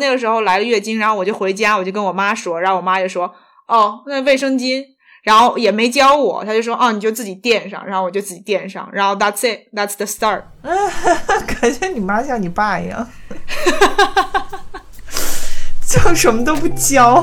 那个时候来了月经，然后我就回家，我就跟我妈说，然后我妈就说：“哦，那卫生巾。”然后也没教我，她就说：“哦，你就自己垫上。”然后我就自己垫上，然后 That's it, That's the start。感觉你妈像你爸一样，就什么都不教。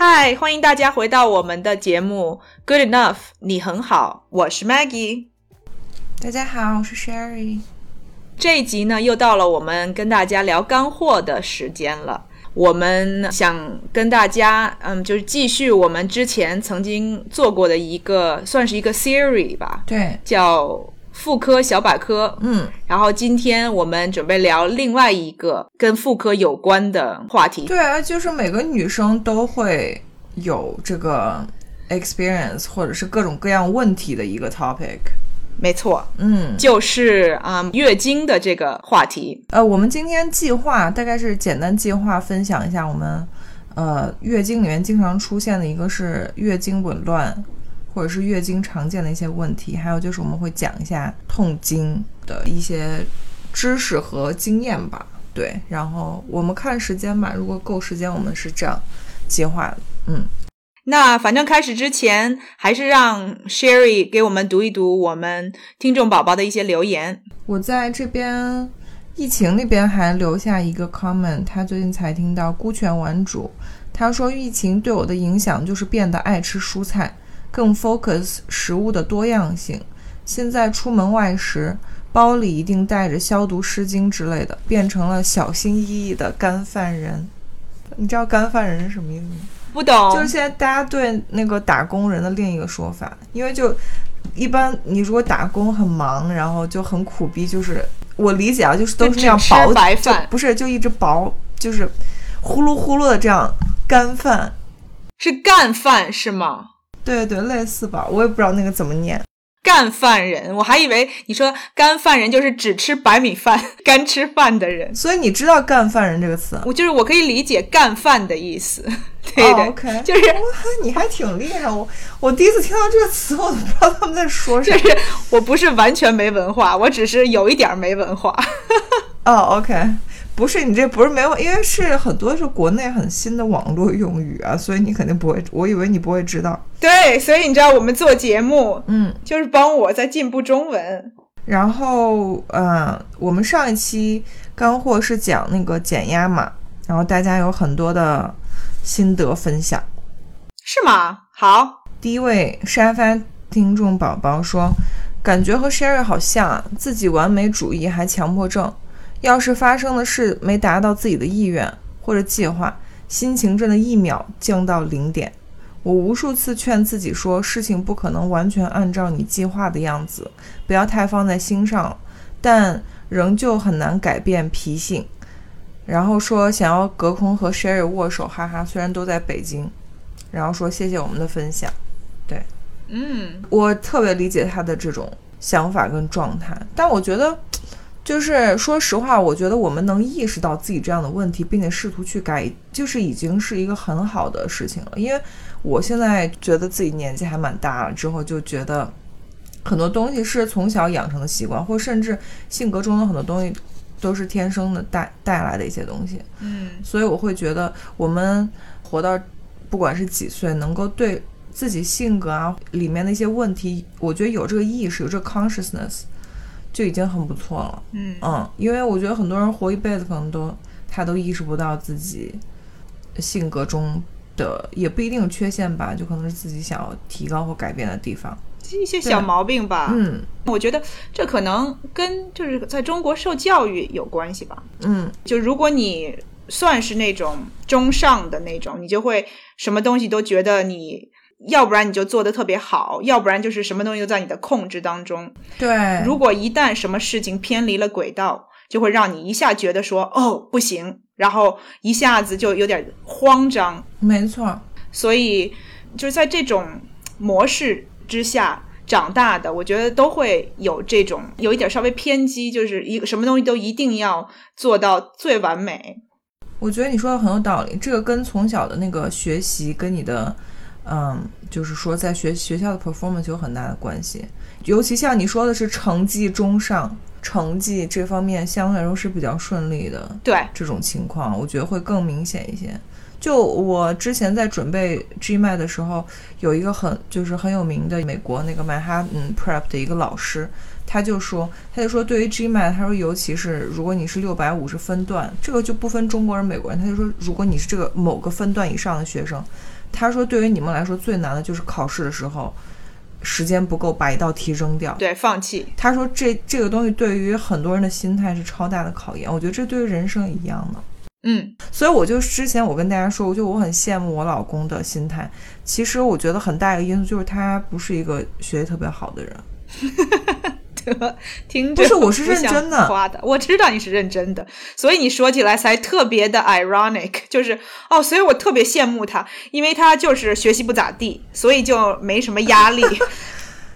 嗨，欢迎大家回到我们的节目 Good Enough，你很好，我是 Maggie。大家好，我是 Sherry。这一集呢，又到了我们跟大家聊干货的时间了。我们想跟大家，嗯，就是继续我们之前曾经做过的一个，算是一个 series 吧，对，叫妇科小百科。嗯，然后今天我们准备聊另外一个跟妇科有关的话题。对啊，就是每个女生都会有这个 experience，或者是各种各样问题的一个 topic。没错，嗯，就是啊、嗯月经的这个话题。呃，我们今天计划大概是简单计划分享一下我们呃月经里面经常出现的一个是月经紊乱，或者是月经常见的一些问题，还有就是我们会讲一下痛经的一些知识和经验吧。对，然后我们看时间吧，如果够时间，我们是这样计划的。嗯，那反正开始之前，还是让 Sherry 给我们读一读我们听众宝宝的一些留言。我在这边疫情那边还留下一个 comment，他最近才听到孤泉玩主，他说疫情对我的影响就是变得爱吃蔬菜，更 focus 食物的多样性。现在出门外食，包里一定带着消毒湿巾之类的，变成了小心翼翼的干饭人。你知道干饭人是什么意思吗？不懂，就是现在大家对那个打工人的另一个说法，因为就一般你如果打工很忙，然后就很苦逼，就是我理解啊，就是都是那样吃薄白饭不是就一直薄，就是呼噜呼噜的这样干饭，是干饭是吗？对对对，类似吧，我也不知道那个怎么念。干饭人，我还以为你说干饭人就是只吃白米饭、干吃饭的人。所以你知道干饭人这个词？我就是我可以理解干饭的意思，对哦对就是哇你还挺厉害，我我第一次听到这个词，我都不知道他们在说什么就。是我不是完全没文化，我只是有一点儿没文化。哦，OK，不是你这不是没有，因为是很多是国内很新的网络用语啊，所以你肯定不会，我以为你不会知道。对，所以你知道我们做节目嗯，就是帮我在进步中文。然后呃，我们上一期干货是讲那个减压嘛，然后大家有很多的心得分享。是吗？好，第一位沙发听众宝宝说，感觉和 Sherry 好像啊，自己完美主义还强迫症。要是发生的事没达到自己的意愿或者计划，心情真的一秒降到零点。我无数次劝自己说，事情不可能完全按照你计划的样子，不要太放在心上，但仍旧很难改变脾性。然后说想要隔空和 Sherry 握手，哈哈，虽然都在北京。然后说谢谢我们的分享。对嗯，我特别理解他的这种想法跟状态，但我觉得，就是说实话，我觉得我们能意识到自己这样的问题，并且试图去改，就是已经是一个很好的事情了。因为我现在觉得自己年纪还蛮大了，之后就觉得很多东西是从小养成的习惯，或甚至性格中的很多东西都是天生的带带来的一些东西。嗯，所以我会觉得，我们活到不管是几岁，能够对自己性格啊里面的一些问题，我觉得有这个意识，有这个 consciousness，就已经很不错了。嗯嗯，因为我觉得很多人活一辈子，可能都他都意识不到自己性格中的，也不一定有缺陷吧，就可能是自己想要提高或改变的地方。一些小毛病吧。嗯我觉得这可能跟就是在中国受教育有关系吧。嗯就如果你算是那种中上的那种，你就会什么东西都觉得你。要不然你就做的特别好，要不然就是什么东西都在你的控制当中。对，如果一旦什么事情偏离了轨道，就会让你一下觉得说哦不行，然后一下子就有点慌张。没错，所以就是在这种模式之下长大的，我觉得都会有这种有一点稍微偏激，就是一个什么东西都一定要做到最完美。我觉得你说的很有道理，这个跟从小的那个学习跟你的。嗯，就是说，在学学校的 performance 有很大的关系，尤其像你说的是成绩中上，成绩这方面相对来说是比较顺利的。对，这种情况，我觉得会更明显一些。就我之前在准备 GMAT 的时候，有一个很就是很有名的美国那个曼哈顿 Prep 的一个老师，他就说，他就说对于 GMAT，他说尤其是如果你是六百五十分段，这个就不分中国人美国人，他就说如果你是这个某个分段以上的学生。他说：“对于你们来说，最难的就是考试的时候，时间不够，把一道题扔掉，对，放弃。”他说：“这这个东西对于很多人的心态是超大的考验。我觉得这对于人生一样的。嗯，所以我就之前我跟大家说，我就我很羡慕我老公的心态。其实我觉得很大一个因素就是他不是一个学习特别好的人。听不是，我是认真的夸的，我知道你是认真的，所以你说起来才特别的 ironic，就是哦，所以我特别羡慕他，因为他就是学习不咋地，所以就没什么压力。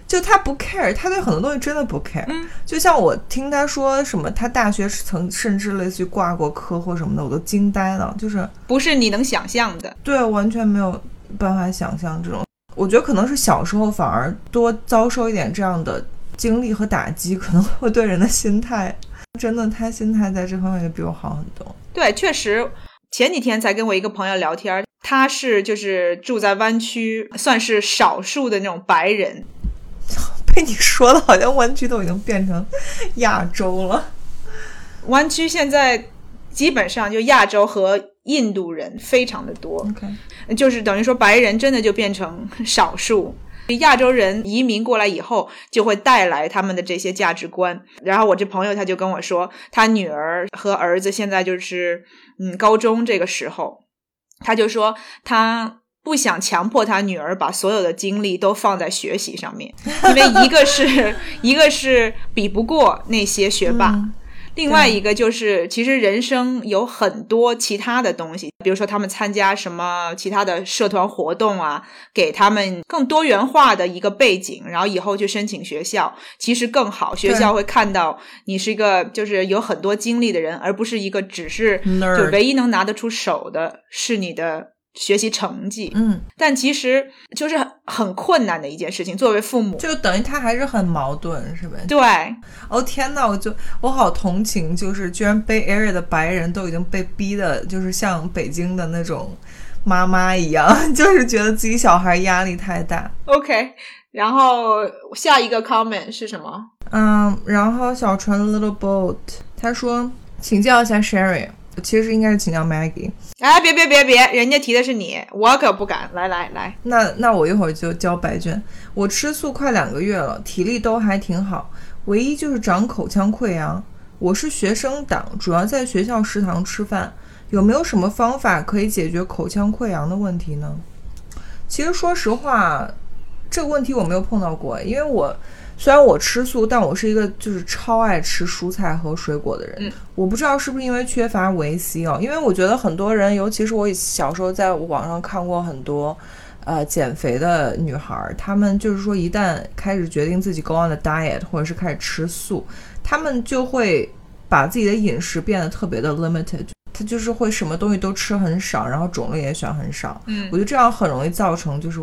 就他不 care，他对很多东西真的不 care。嗯，就像我听他说什么，他大学曾甚至类似于挂过科或什么的，我都惊呆了。就是不是你能想象的，对，完全没有办法想象这种。我觉得可能是小时候反而多遭受一点这样的。经历和打击可能会对人的心态，真的，他心态在这方面就比我好很多。对，确实，前几天才跟我一个朋友聊天，他是就是住在湾区，算是少数的那种白人。被你说的，好像湾区都已经变成亚洲了。湾区现在基本上就亚洲和印度人非常的多就是等于说白人真的就变成少数。亚洲人移民过来以后，就会带来他们的这些价值观。然后我这朋友他就跟我说，他女儿和儿子现在就是嗯高中这个时候，他就说他不想强迫他女儿把所有的精力都放在学习上面，因为一个是 一个是比不过那些学霸。另外一个就是，其实人生有很多其他的东西，比如说他们参加什么其他的社团活动啊，给他们更多元化的一个背景，然后以后去申请学校，其实更好。学校会看到你是一个就是有很多经历的人，而不是一个只是就唯一能拿得出手的是你的。学习成绩，嗯，但其实就是很困难的一件事情。作为父母，就等于他还是很矛盾，是呗？对。哦天呐，我就我好同情，就是居然 Bay Area 的白人都已经被逼的，就是像北京的那种妈妈一样，就是觉得自己小孩压力太大。OK，然后下一个 comment 是什么？嗯，然后小纯 Little Boat 他说，请教一下 Sherry。其实应该是请教 Maggie。哎，别别别别，人家提的是你，我可不敢。来来来，那那我一会儿就交白卷。我吃素快两个月了，体力都还挺好，唯一就是长口腔溃疡。我是学生党，主要在学校食堂吃饭，有没有什么方法可以解决口腔溃疡的问题呢？其实说实话，这个问题我没有碰到过，因为我。虽然我吃素，但我是一个就是超爱吃蔬菜和水果的人。嗯，我不知道是不是因为缺乏维 C 哦，因为我觉得很多人，尤其是我小时候在网上看过很多，呃，减肥的女孩，她们就是说一旦开始决定自己 go on the diet，或者是开始吃素，她们就会把自己的饮食变得特别的 limited，她就是会什么东西都吃很少，然后种类也选很少。嗯，我觉得这样很容易造成就是。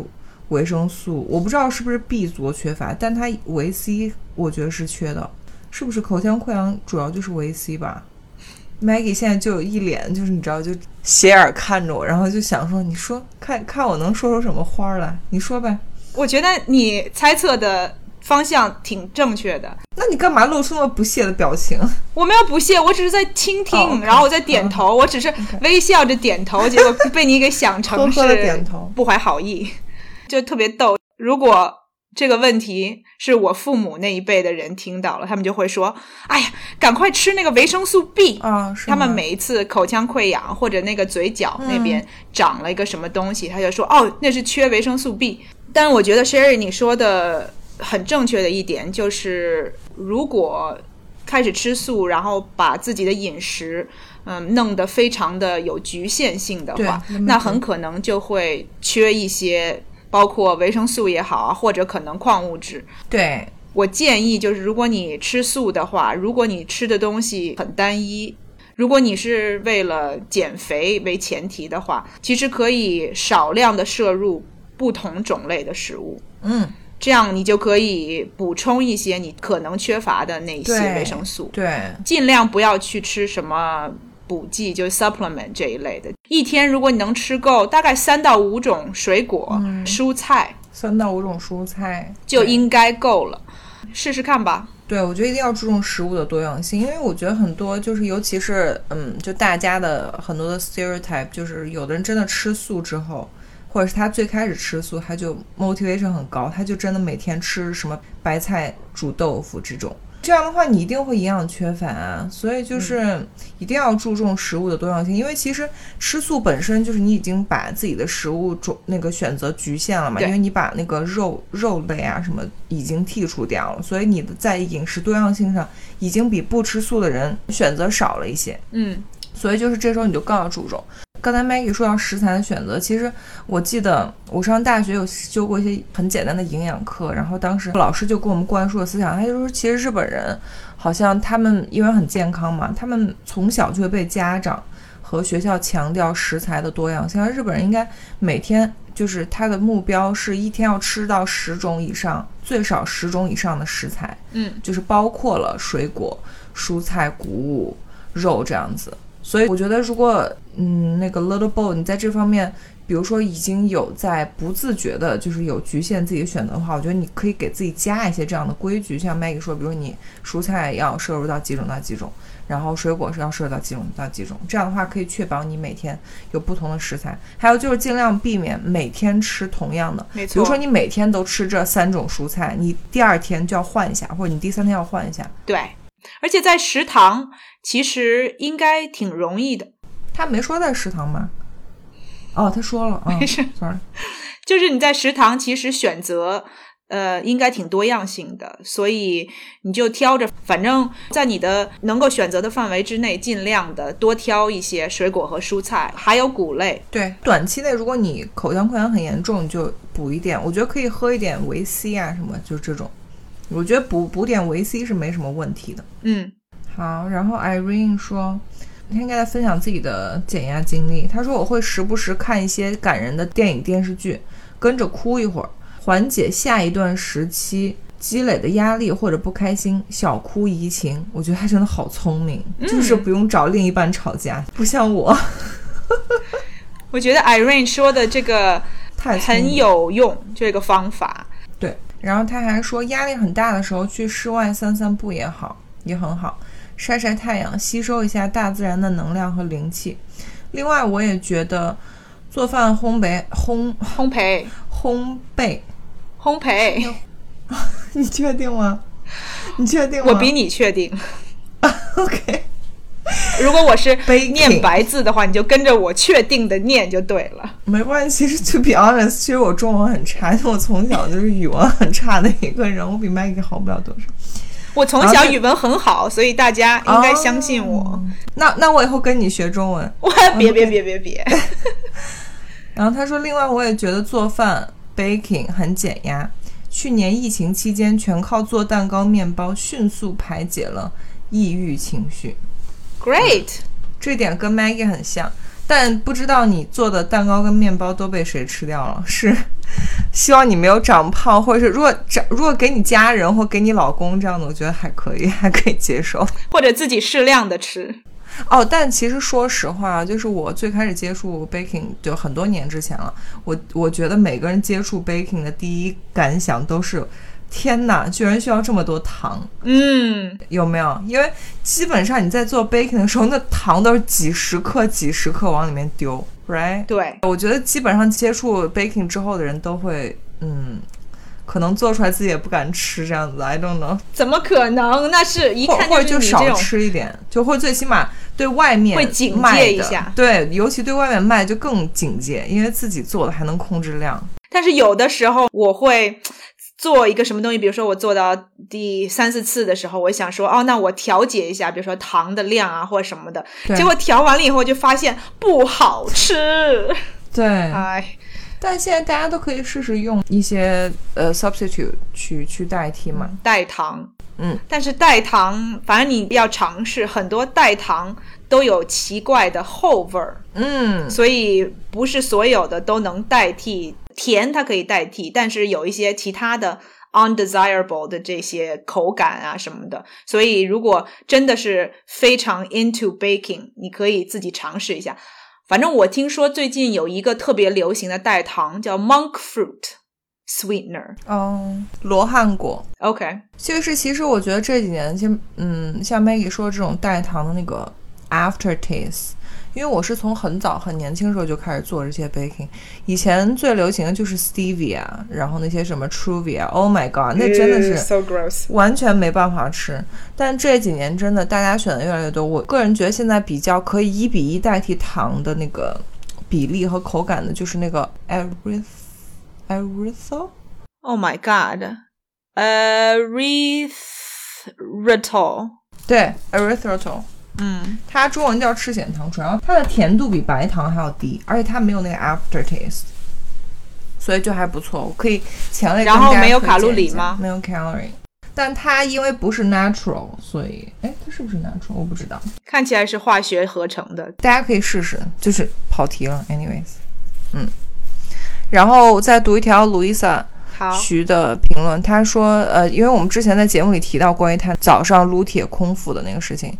维生素我不知道是不是 B 族缺乏，但它维 C 我觉得是缺的，是不是口腔溃疡主要就是维 C 吧？Maggie 现在就有一脸就是你知道就斜眼看着我，然后就想说你说看看我能说出什么花来，你说呗。我觉得你猜测的方向挺正确的，那你干嘛露出那么不屑的表情？我没有不屑，我只是在倾听，然后我在点头，我只是微笑着点头，结果被你给想成是不怀好意。就特别逗，如果这个问题是我父母那一辈的人听到了，他们就会说：“哎呀，赶快吃那个维生素 B 啊！”他们每一次口腔溃疡或者那个嘴角那边长了一个什么东西，他就说：“哦，那是缺维生素 B。”但我觉得 Sherry 你说的很正确的一点就是，如果开始吃素，然后把自己的饮食嗯弄得非常的有局限性的话，那很可能就会缺一些。包括维生素也好啊，或者可能矿物质。对我建议就是，如果你吃素的话，如果你吃的东西很单一，如果你是为了减肥为前提的话，其实可以少量的摄入不同种类的食物。嗯，这样你就可以补充一些你可能缺乏的那些维生素。对，尽量不要去吃什么。补剂就是 supplement 这一类的，一天如果你能吃够大概三到五种水果、蔬菜，三到五种蔬菜。就应该够了，试试看吧。对，我觉得一定要注重食物的多样性，因为我觉得很多就是，尤其是嗯，就大家的很多的 stereotype，就是有的人真的吃素之后，或者是他最开始吃素，他就 motivation 很高，他就真的每天吃什么白菜煮豆腐这种。这样的话，你一定会营养缺乏啊，所以就是一定要注重食物的多样性，因为其实吃素本身就是你已经把自己的食物种那个选择局限了嘛，因为你把那个肉肉类啊什么已经剔除掉了，所以你的在饮食多样性上已经比不吃素的人选择少了一些。嗯，所以就是这时候你就更要注重。刚才 Maggie 说到食材的选择，其实我记得我上大学有修过一些很简单的营养课，然后当时老师就给我们灌输的思想，他就说，其实日本人好像他们因为很健康嘛，他们从小就会被家长和学校强调食材的多样性。日本人应该每天就是他的目标是一天要吃到十种以上，最少十种以上的食材，嗯，就是包括了水果、蔬菜、谷物、肉这样子。所以我觉得，如果嗯，那个 little boy，你在这方面，比如说已经有在不自觉的，就是有局限自己的选择的话，我觉得你可以给自己加一些这样的规矩，像 Maggie 说，比如你蔬菜要摄入到几种到几种，然后水果是要摄入到几种到几种，这样的话可以确保你每天有不同的食材。还有就是尽量避免每天吃同样的。比如说你每天都吃这三种蔬菜，你第二天就要换一下，或者你第三天要换一下。对。而且在食堂其实应该挺容易的。他没说在食堂吧？哦，他说了，没事，sorry。就是你在食堂其实选择呃应该挺多样性的，所以你就挑着，反正在你的能够选择的范围之内，尽量的多挑一些水果和蔬菜，还有谷类。对，短期内如果你口腔溃疡很严重，你就补一点。我觉得可以喝一点维 C 啊什么，就是这种。我觉得补补点维 C 是没什么问题的。嗯，好。然后 Irene 说，他应该在分享自己的减压经历。他说我会时不时看一些感人的电影电视剧，跟着哭一会儿，缓解下一段时期积累的压力或者不开心，小哭怡情。我觉得他真的好聪明，就是不用找另一半吵架，不像我。我觉得 Irene 说的这个 很有用，这个方法。然后他还说，压力很大的时候去室外散散步也好，也很好，晒晒太阳，吸收一下大自然的能量和灵气。另外，我也觉得做饭、烘焙、烘烘焙、烘焙、烘焙，你确定吗？你确定吗？我比你确定。OK。如果我是念白字的话，你就跟着我确定的念就对了。没关系，其实 to be honest，其实我中文很差，我从小就是语文很差的一个人，我比 Maggie 好不了多少。我从小语文很好，所以大家应该相信我。那那我以后跟你学中文。别别别别别。然后他说，另外我也觉得做饭 baking 很减压。去年疫情期间，全靠做蛋糕、面包，迅速排解了抑郁情绪。Great，这点跟 Maggie 很像，但不知道你做的蛋糕跟面包都被谁吃掉了？是希望你没有长胖，或者是如果长如果给你家人或给你老公这样的，我觉得还可以，还可以接受，或者自己适量的吃。哦，但其实说实话，就是我最开始接触 baking 就很多年之前了，我我觉得每个人接触 baking 的第一感想都是。天哪，居然需要这么多糖！嗯，有没有？因为基本上你在做 baking 的时候，那糖都是几十克、几十克往里面丢，right？对，我觉得基本上接触 baking 之后的人都会，嗯可能做出来自己也不敢吃这样子，I don't know，怎么可能？那是一或看是或者就少吃一点，就会最起码对外面会警戒一下对，尤其对外面卖就更警戒，因为自己做的还能控制量。但是有的时候我会做一个什么东西，比如说我做到第三四次的时候，我想说，哦，那我调节一下，比如说糖的量啊或者什么的。对。结果调完了以后就发现不好吃，对，哎，但现在大家都可以试试用一些呃 substitute 去去代替嘛。代糖。嗯，但是代糖，反正你要尝试，很多代糖都有奇怪的后味儿，嗯，所以不是所有的都能代替甜，它可以代替，但是有一些其他的 undesirable 的这些口感啊什么的，所以如果真的是非常 into baking，你可以自己尝试一下。反正我听说最近有一个特别流行的代糖叫 monk fruit sweetener。哦，罗汉果。OK，就是其实我觉得这几年，其实嗯，像 Maggie 说的这种代糖的那个 aftertaste，因为我是从很早很年轻的时候就开始做这些 baking，以前最流行的就是 stevia，然后那些什么 truvia，Oh my god，那真的是 so gross。完全没办法吃。但这几年真的大家选的越来越多，我个人觉得现在比较可以一比一代替糖的那个比例和口感的，就是那个 eryth erythritol。Oh my god，呃 erythritol，对，erythritol，嗯，它中文叫赤藓糖醇，然后它的甜度比白糖还要低，而且它没有那个 aftertaste，所以就还不错。我可以强烈跟大家然后没有卡路里吗没有 calorie，但它因为不是 natural，所以哎，它是不是 natural 我不知道，看起来是化学合成的。大家可以试试。就是跑题了，anyways，嗯，然后再读一条 Louisa。徐的评论，他说，呃，因为我们之前在节目里提到关于他早上撸铁空腹的那个事情，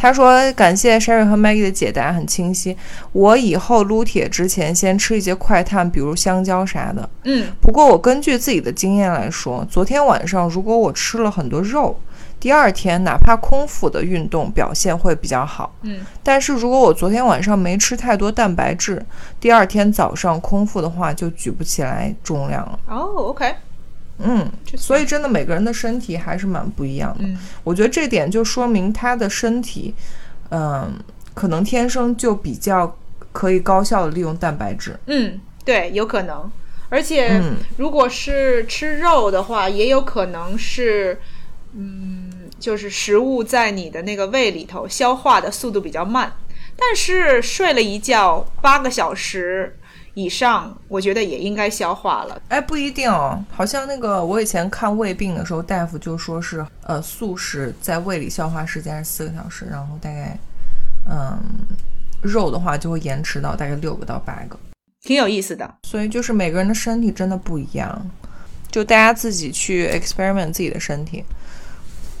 他说感谢 Sherry 和 Maggie 的解答很清晰。我以后撸铁之前先吃一些快碳，比如香蕉啥的。嗯，不过我根据自己的经验来说，昨天晚上如果我吃了很多肉，第二天哪怕空腹的运动表现会比较好。嗯，但是如果我昨天晚上没吃太多蛋白质，第二天早上空腹的话就举不起来重量了。哦，OK，嗯，所以真的每个人的身体还是蛮不一样的。嗯我觉得这点就说明他的身体，嗯、可能天生就比较可以高效的利用蛋白质。嗯，对，有可能。而且嗯如果是吃肉的话，也有可能是，嗯，就是食物在你的那个胃里头消化的速度比较慢。但是睡了一觉八个小时以上，我觉得也应该消化了。哎，不一定哦，好像那个我以前看胃病的时候，大夫就说是，呃，素食在胃里消化时间是四个小时，然后大概，嗯，肉的话就会延迟到大概六个到八个。挺有意思的。所以就是每个人的身体真的不一样，就大家自己去 experiment 自己的身体。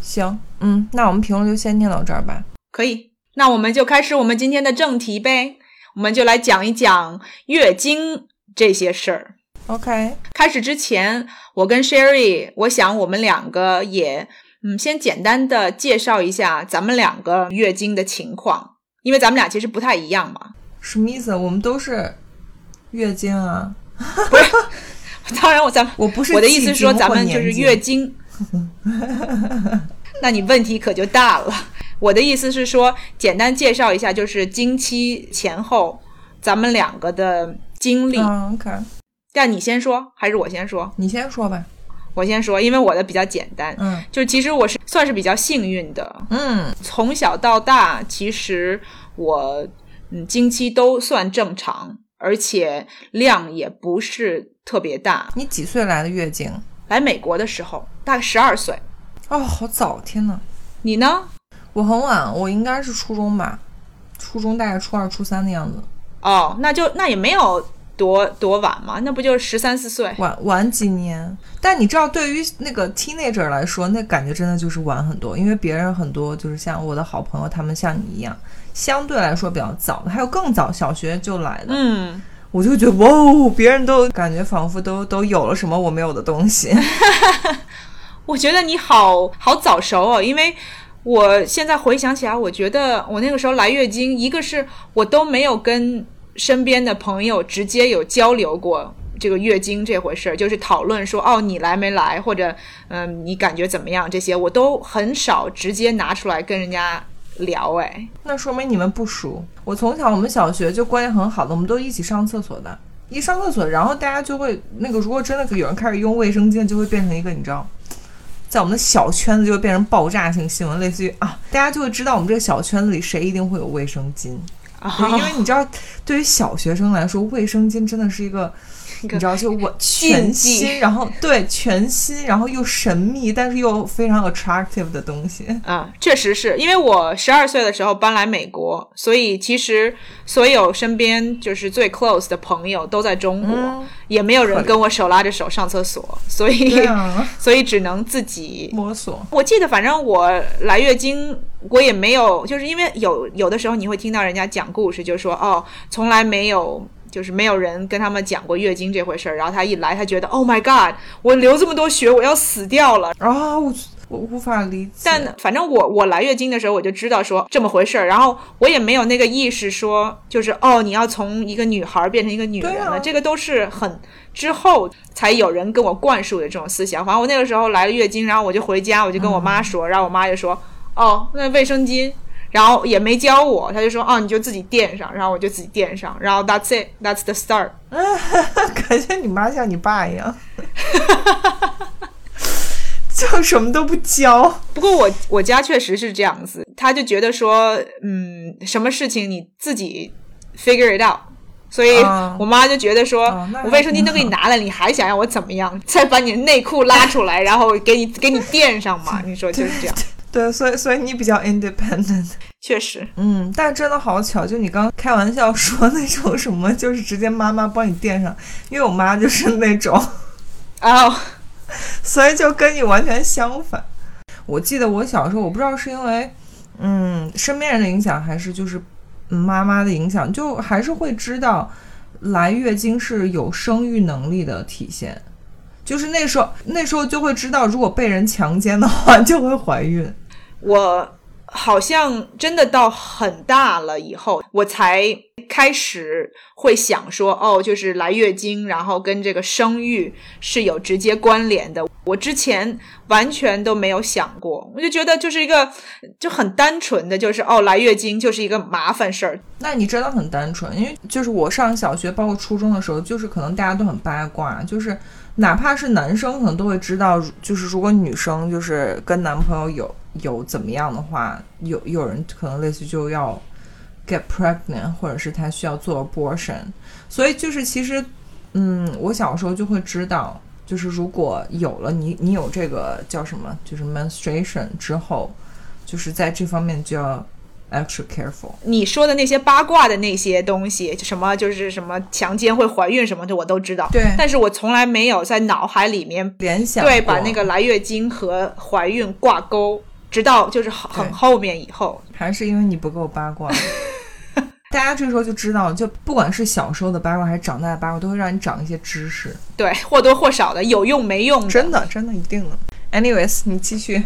行，嗯，那我们评论就先念到这儿吧。可以，那我们就开始我们今天的正题呗。我们就来讲一讲月经这些事儿。OK，开始之前，我跟 Sherry，我想我们两个也，嗯，先简单的介绍一下咱们两个月经的情况，因为咱们俩其实不太一样嘛。什么意思？我们都是月经啊？不是当然我，咱们我不是我的意思是说，咱们就是月经。那你问题可就大了。我的意思是说，简单介绍一下，就是经期前后咱们两个的经历。嗯，OK，但你先说还是我先说？你先说吧。我先说，因为我的比较简单。嗯就其实我是算是比较幸运的，嗯从小到大，其实我嗯经期都算正常，而且量也不是特别大。你几岁来的月经？来美国的时候大概十二岁，哦，好早！天呐，你呢？我很晚，我应该是初中吧，初中大概初二、初三的样子，哦，那就那也没有多多晚嘛，那不就是十三四岁？晚晚几年。但你知道，对于那个 teenager 来说，那感觉真的就是晚很多，因为别人很多就是像我的好朋友，他们像你一样，相对来说比较早的，还有更早小学就来的。嗯，我就觉得哇哦，别人都感觉仿佛都都有了什么我没有的东西。我觉得你好好早熟哦，因为我现在回想起来，我觉得我那个时候来月经，一个是我都没有跟身边的朋友直接有交流过这个月经这回事儿，就是讨论说哦你来没来，或者嗯你感觉怎么样，这些我都很少直接拿出来跟人家聊。哎，那说明你们不熟。我从小我们小学就关系很好的，我们都一起上厕所的。一上厕所，然后大家就会那个，如果真的有人开始用卫生巾，就会变成一个你知道，在我们的小圈子就会变成爆炸性新闻，类似于啊，大家就会知道我们这个小圈子里谁一定会有卫生巾。对，因为你知道，对于小学生来说，卫生巾真的是一个。你知道，就我 全新，然后对全新，然后又神秘，但是又非常 attractive 的东西啊，确实是因为我十二岁的时候搬来美国，所以其实所有身边就是最 close 的朋友都在中国，也没有人跟我手拉着手上厕所，所以所以只能自己摸索。我记得，反正我来月经，我也没有，就是因为有有的时候你会听到人家讲故事，就说哦，从来没有。就是没有人跟他们讲过月经这回事儿，然后他一来，他觉得 Oh my God，我流这么多血，我要死掉了啊！我我无法理解。但反正我我来月经的时候，我就知道说这么回事儿，然后我也没有那个意识说，就是哦，你要从一个女孩变成一个女人了，这个都是很之后才有人跟我灌输的这种思想。反正我那个时候来了月经，然后我就回家，我就跟我妈说，然后我妈就说，哦，那卫生巾。然后也没教我，他就说：“哦，你就自己垫上。”然后我就自己垫上。然后 That's it, That's the start。感觉你妈像你爸一样，就什么都不教。不过我我家确实是这样子，他就觉得说，嗯，什么事情你自己 figure it out。所以我妈就觉得说，我卫生巾都给你拿了，你还想让我怎么样？再把你的内裤拉出来，然后给你给你垫上嘛？你说就是这样。对，所以所以你比较 independent，确实，嗯，但真的好巧，就你刚开玩笑说那种什么，就是直接妈妈帮你垫上，因为我妈就是那种，哦，所以就跟你完全相反。我记得我小时候，我不知道是因为嗯身边人的影响，还是就是妈妈的影响，就还是会知道来月经是有生育能力的体现。就是那时候，那时候就会知道，如果被人强奸的话，就会怀孕。我好像真的到很大了以后，我才开始会想说，哦，就是来月经，然后跟这个生育是有直接关联的。我之前完全都没有想过，我就觉得就是一个就很单纯的，就是哦，来月经就是一个麻烦事儿。那你真的很单纯，因为就是我上小学，包括初中的时候，就是可能大家都很八卦，就是。哪怕是男生，可能都会知道，就是如果女生就是跟男朋友有有怎么样的话，有有人可能类似就要 get pregnant，或者是他需要做 abortion。所以就是其实，嗯，我小时候就会知道，就是如果有了你，你有这个叫什么，就是 menstruation 之后，就是在这方面就要。Extra careful，你说的那些八卦的那些东西，什么就是什么强奸会怀孕什么的，我都知道。对，但是我从来没有在脑海里面联想，对，把那个来月经和怀孕挂钩，直到就是很后面以后。还是因为你不够八卦。大家这时候就知道，就不管是小时候的八卦还是长大的八卦，都会让你长一些知识。对，或多或少的，有用没用？真的，真的一定的。Anyways，你继续。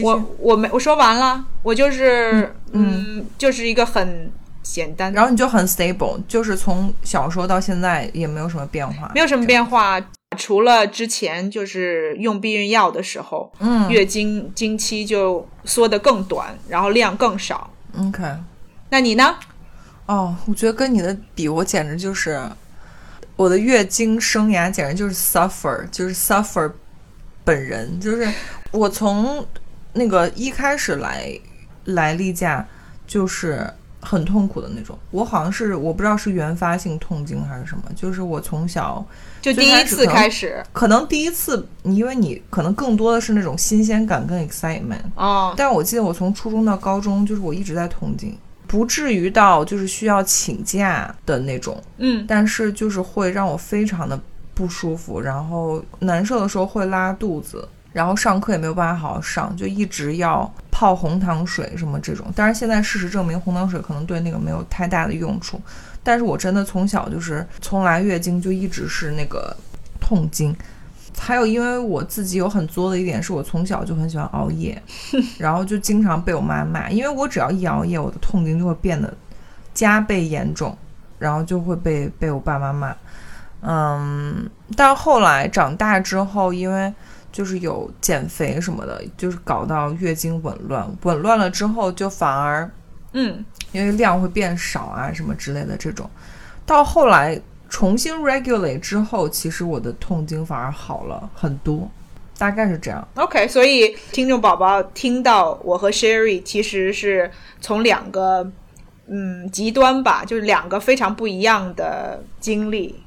我我没我说完了，我就是嗯，就是一个很简单，然后你就很 stable，就是从小时候到现在也没有什么变化，没有什么变化，除了之前就是用避孕药的时候，嗯，月经经期就缩得更短，然后量更少。OK，那你呢？哦，我觉得跟你的比，我简直就是我的月经生涯简直就是 suffer，就是 suffer 本人，就是我从。那个一开始来来例假就是很痛苦的那种，我好像是我不知道是原发性痛经还是什么，就是我从小就第一次开始，可能第一次，因为你可能更多的是那种新鲜感跟 excitement 哦，但是我记得我从初中到高中，就是我一直在痛经，不至于到就是需要请假的那种，嗯，但是就是会让我非常的不舒服，然后难受的时候会拉肚子。然后上课也没有办法好好上，就一直要泡红糖水什么这种。但是现在事实证明，红糖水可能对那个没有太大的用处。但是我真的从小就是从来月经就一直是那个痛经。还有，因为我自己有很作的一点，是我从小就很喜欢熬夜，然后就经常被我妈骂，因为我只要一熬夜，我的痛经就会变得加倍严重，然后就会被被我爸妈骂。嗯，但后来长大之后，因为就是有减肥什么的，就是搞到月经紊乱，紊乱了之后就反而嗯，因为量会变少啊什么之类的这种，到后来重新 regulate 之后，其实我的痛经反而好了很多，大概是这样。OK，所以听众宝宝听到我和 Sherry 其实是从两个嗯极端吧，就是两个非常不一样的经历，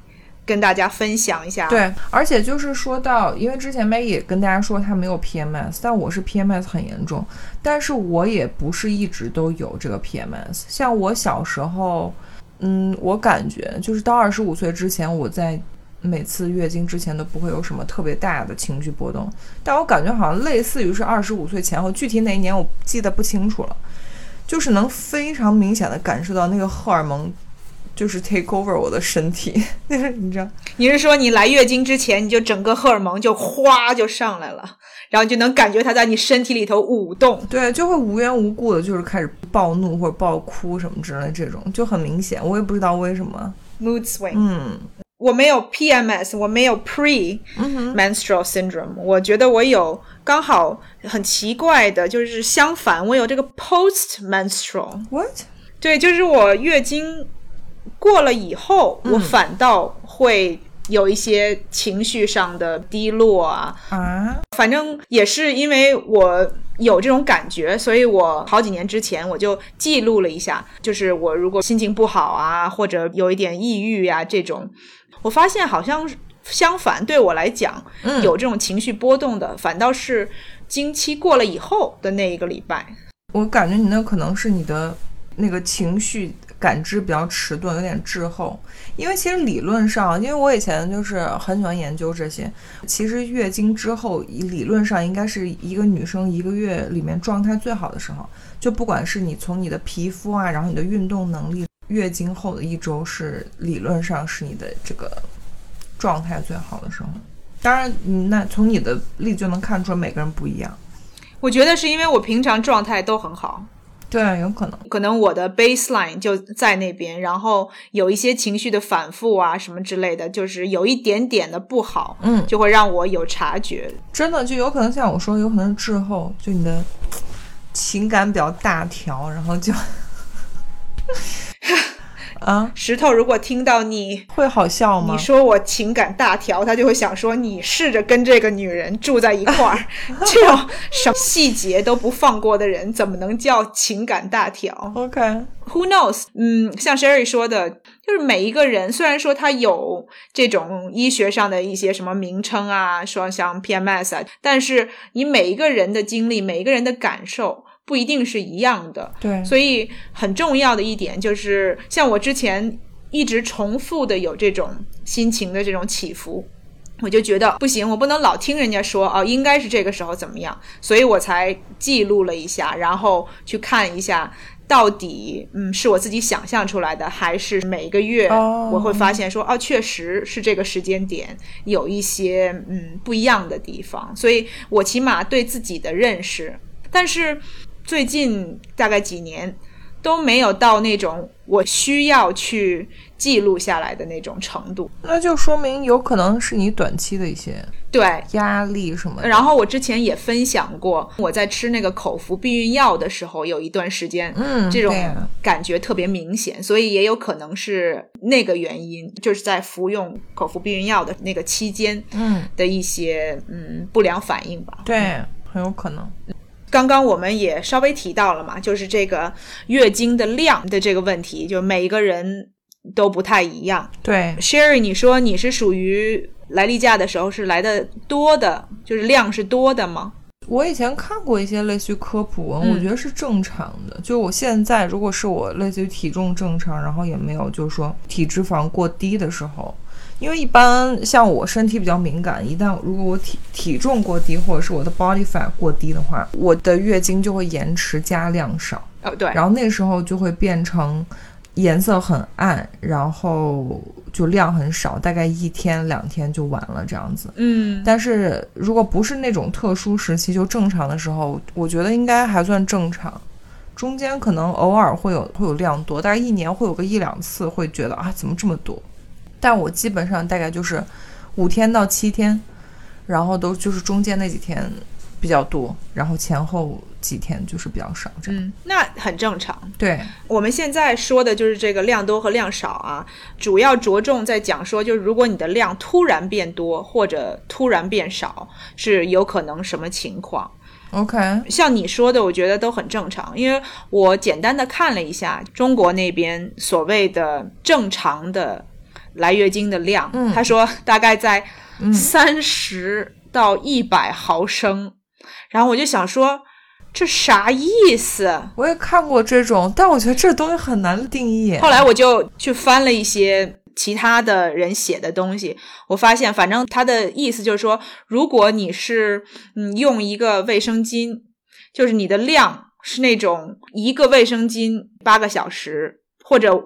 跟大家分享一下。，对，而且就是说到，因为之前 May 也跟大家说她没有 PMS，但我是 PMS 很严重，但是我也不是一直都有这个 PMS。像我小时候，嗯，我感觉就是到二十五岁之前，我在每次月经之前都不会有什么特别大的情绪波动，但我感觉好像类似于是二十五岁前后，具体哪一年我记得不清楚了，就是能非常明显的感受到那个荷尔蒙。就是 take over 我的身体，就是你知道，你是说你来月经之前，你就整个荷尔蒙就哗就上来了，然后就能感觉它在你身体里头舞动。对，就会无缘无故的，就是开始暴怒或者暴哭什么之类，这种就很明显。我也不知道为什么。mood swing，、嗯我没有 PMS，我没有 pre menstrual syndrome，我觉得我有刚好很奇怪的，就是相反，我有这个 post menstrual。，what？对，就是我月经过了以后，我反倒会有一些情绪上的低落啊，啊？反正也是因为我有这种感觉，所以我好几年之前我就记录了一下，就是我如果心情不好啊，或者有一点抑郁啊、这种，我发现好像相反，对我来讲，嗯有这种情绪波动的，反倒是经期过了以后的那一个礼拜。我感觉你那可能是你的那个情绪感知比较迟钝，有点滞后。因为其实理论上，因为我以前就是很喜欢研究这些，其实月经之后理论上应该是一个女生一个月里面状态最好的时候。就不管是你从你的皮肤啊，然后你的运动能力，月经后的一周是理论上是你的这个状态最好的时候。当然，那从你的例就能看出来每个人不一样。我觉得是因为我平常状态都很好，对，有可能。可能我的 baseline 就在那边，然后有一些情绪的反复啊什么之类的，就是有一点点的不好，嗯，就会让我有察觉。真的就有可能像我说，有可能是滞后，就你的情感比较大条，然后就啊，石头如果听到你会好笑吗你？说我情感大条，他就会想说你试着跟这个女人住在一块儿，这种什么细节都不放过的人，怎么能叫情感大条？OK，Who knows？嗯，像 Sherry 说的，就是每一个人虽然说他有这种医学上的一些什么名称啊，说像 PMS 啊，但是你每一个人的经历，每一个人的感受不一定是一样的。对，所以很重要的一点就是，像我之前一直重复的有这种心情的这种起伏。我就觉得不行，我不能老听人家说哦，应该是这个时候怎么样，所以我才记录了一下，然后去看一下到底嗯是我自己想象出来的，还是每个月哦我会发现说哦，确实是这个时间点有一些嗯不一样的地方，所以我起码对自己的认识，但是最近大概几年都没有到那种我需要去记录下来的那种程度。那就说明有可能是你短期的一些对，压力什么的。然后我之前也分享过，我在吃那个口服避孕药的时候，有一段时间，嗯，这种感觉特别明显，所以也有可能是那个原因，就是在服用口服避孕药的那个期间嗯，的一些嗯不良反应吧。对，很有可能。刚刚我们也稍微提到了嘛，就是这个月经的量的这个问题，就每一个人都不太一样。对，Sherry，你说你是属于来例假的时候是来的多的，就是量是多的吗？我以前看过一些类似于科普文，嗯我觉得是正常的。就我现在，如果是我类似于体重正常，然后也没有就是说体脂肪过低的时候，因为一般像我身体比较敏感，一旦如果我体体重过低，或者是我的 body fat 过低的话，我的月经就会延迟加量少，哦，对，然后那时候就会变成颜色很暗，然后就量很少，大概一天两天就完了这样子。嗯，但是如果不是那种特殊时期，就正常的时候，我觉得应该还算正常。中间可能偶尔会有会有量多，但是一年会有个一两次会觉得啊，怎么这么多？但我基本上大概就是五天到七天，然后都就是中间那几天比较多，然后前后几天就是比较少。这样、嗯，那很正常。对，我们现在说的就是这个量多和量少啊，主要着重在讲说，就是如果你的量突然变多或者突然变少，是有可能什么情况？OK，像你说的，我觉得都很正常，因为我简单的看了一下中国那边所谓的正常的来月经的量，嗯他说大概在三十到一百毫升，然后我就想说，这啥意思？我也看过这种，但我觉得这东西很难定义。后来我就去翻了一些其他的人写的东西，我发现，反正他的意思就是说，如果你是嗯用一个卫生巾，就是你的量是那种一个卫生巾八个小时，或者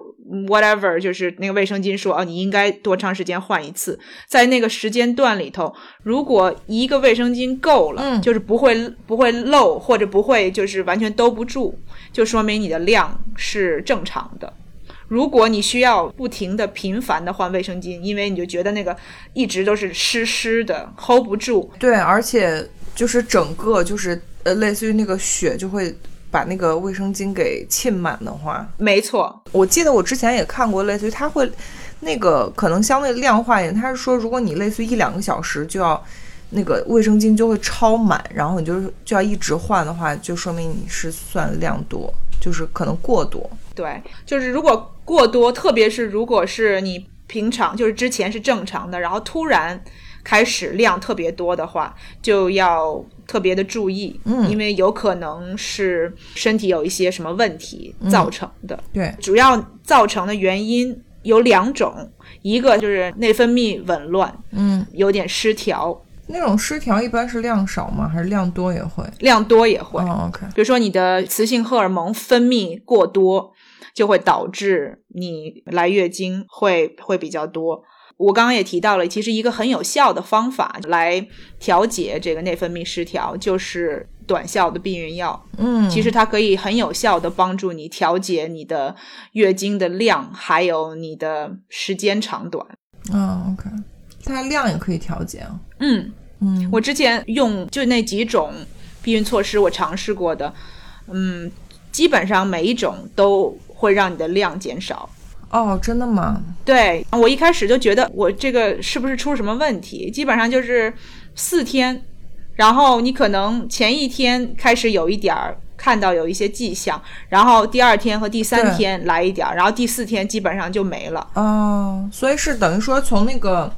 whatever，就是那个卫生巾说啊，你应该多长时间换一次，在那个时间段里头，如果一个卫生巾够了，嗯就是不会不会漏，或者不会就是完全兜不住，就说明你的量是正常的。如果你需要不停的、频繁的换卫生巾，因为你就觉得那个一直都是湿湿的，hold 不住，对，而且就是整个就是呃，类似于那个血就会把那个卫生巾给浸满的话，没错，我记得我之前也看过，类似于它会那个可能相对量化一点，它是说如果你类似于一两个小时就要那个卫生巾就会超满，然后你就是就要一直换的话，就说明你是算量多，就是可能过多。对，就是如果过多，特别是如果是你平常就是之前是正常的，然后突然开始量特别多的话，就要特别的注意，嗯因为有可能是身体有一些什么问题造成的。对，主要造成的原因有两种，一个就是内分泌紊乱，嗯，有点失调，那种失调一般是量少吗？还是量多也会？量多也会。哦，OK，比如说你的雌性荷尔蒙分泌过多，就会导致你来月经会会比较多。我刚刚也提到了，其实一个很有效的方法来调节这个内分泌失调，就是短效的避孕药。嗯，其实它可以很有效的帮助你调节你的月经的量，还有你的时间长短。啊、o k 它量也可以调节啊。嗯，嗯，我之前用就那几种避孕措施，我尝试过的，嗯，基本上每一种都会让你的量减少。哦，真的吗？对我一开始就觉得我这个是不是出什么问题？基本上就是四天，然后你可能前一天开始有一点儿看到有一些迹象，然后第二天和第三天来一点儿，然后第四天基本上就没了。哦，所以是等于说从那个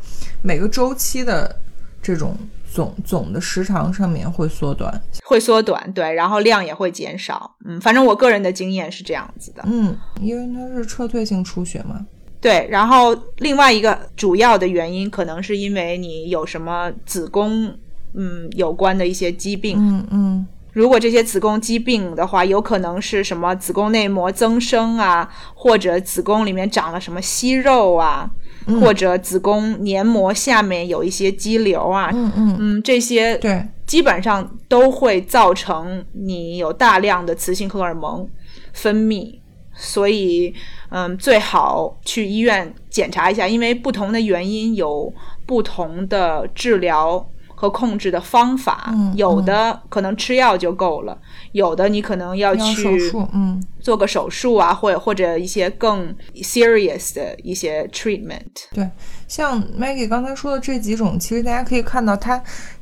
每个周期的这种总总的时长上面会缩短。会缩短，对，然后量也会减少，嗯，反正我个人的经验是这样子的。嗯，因为它是撤退性出血嘛。对，然后另外一个主要的原因，可能是因为你有什么子宫嗯有关的一些疾病。嗯嗯如果这些子宫疾病的话，有可能是什么子宫内膜增生啊，或者子宫里面长了什么息肉啊，嗯。或者子宫黏膜下面有一些肌瘤啊，嗯嗯，嗯，这些对，基本上都会造成你有大量的雌性荷尔蒙分泌，所以嗯，最好去医院检查一下，因为不同的原因有不同的治疗和控制的方法，嗯有的可能吃药就够了，有的你可能要要手去术，嗯做个手术啊，或者或者一些更 serious 的一些 treatment。对，像 Maggie 刚才说的这几种，其实大家可以看到它，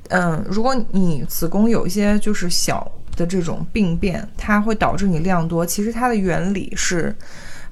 嗯，如果你子宫有一些就是小的这种病变，它会导致你量多。其实它的原理是，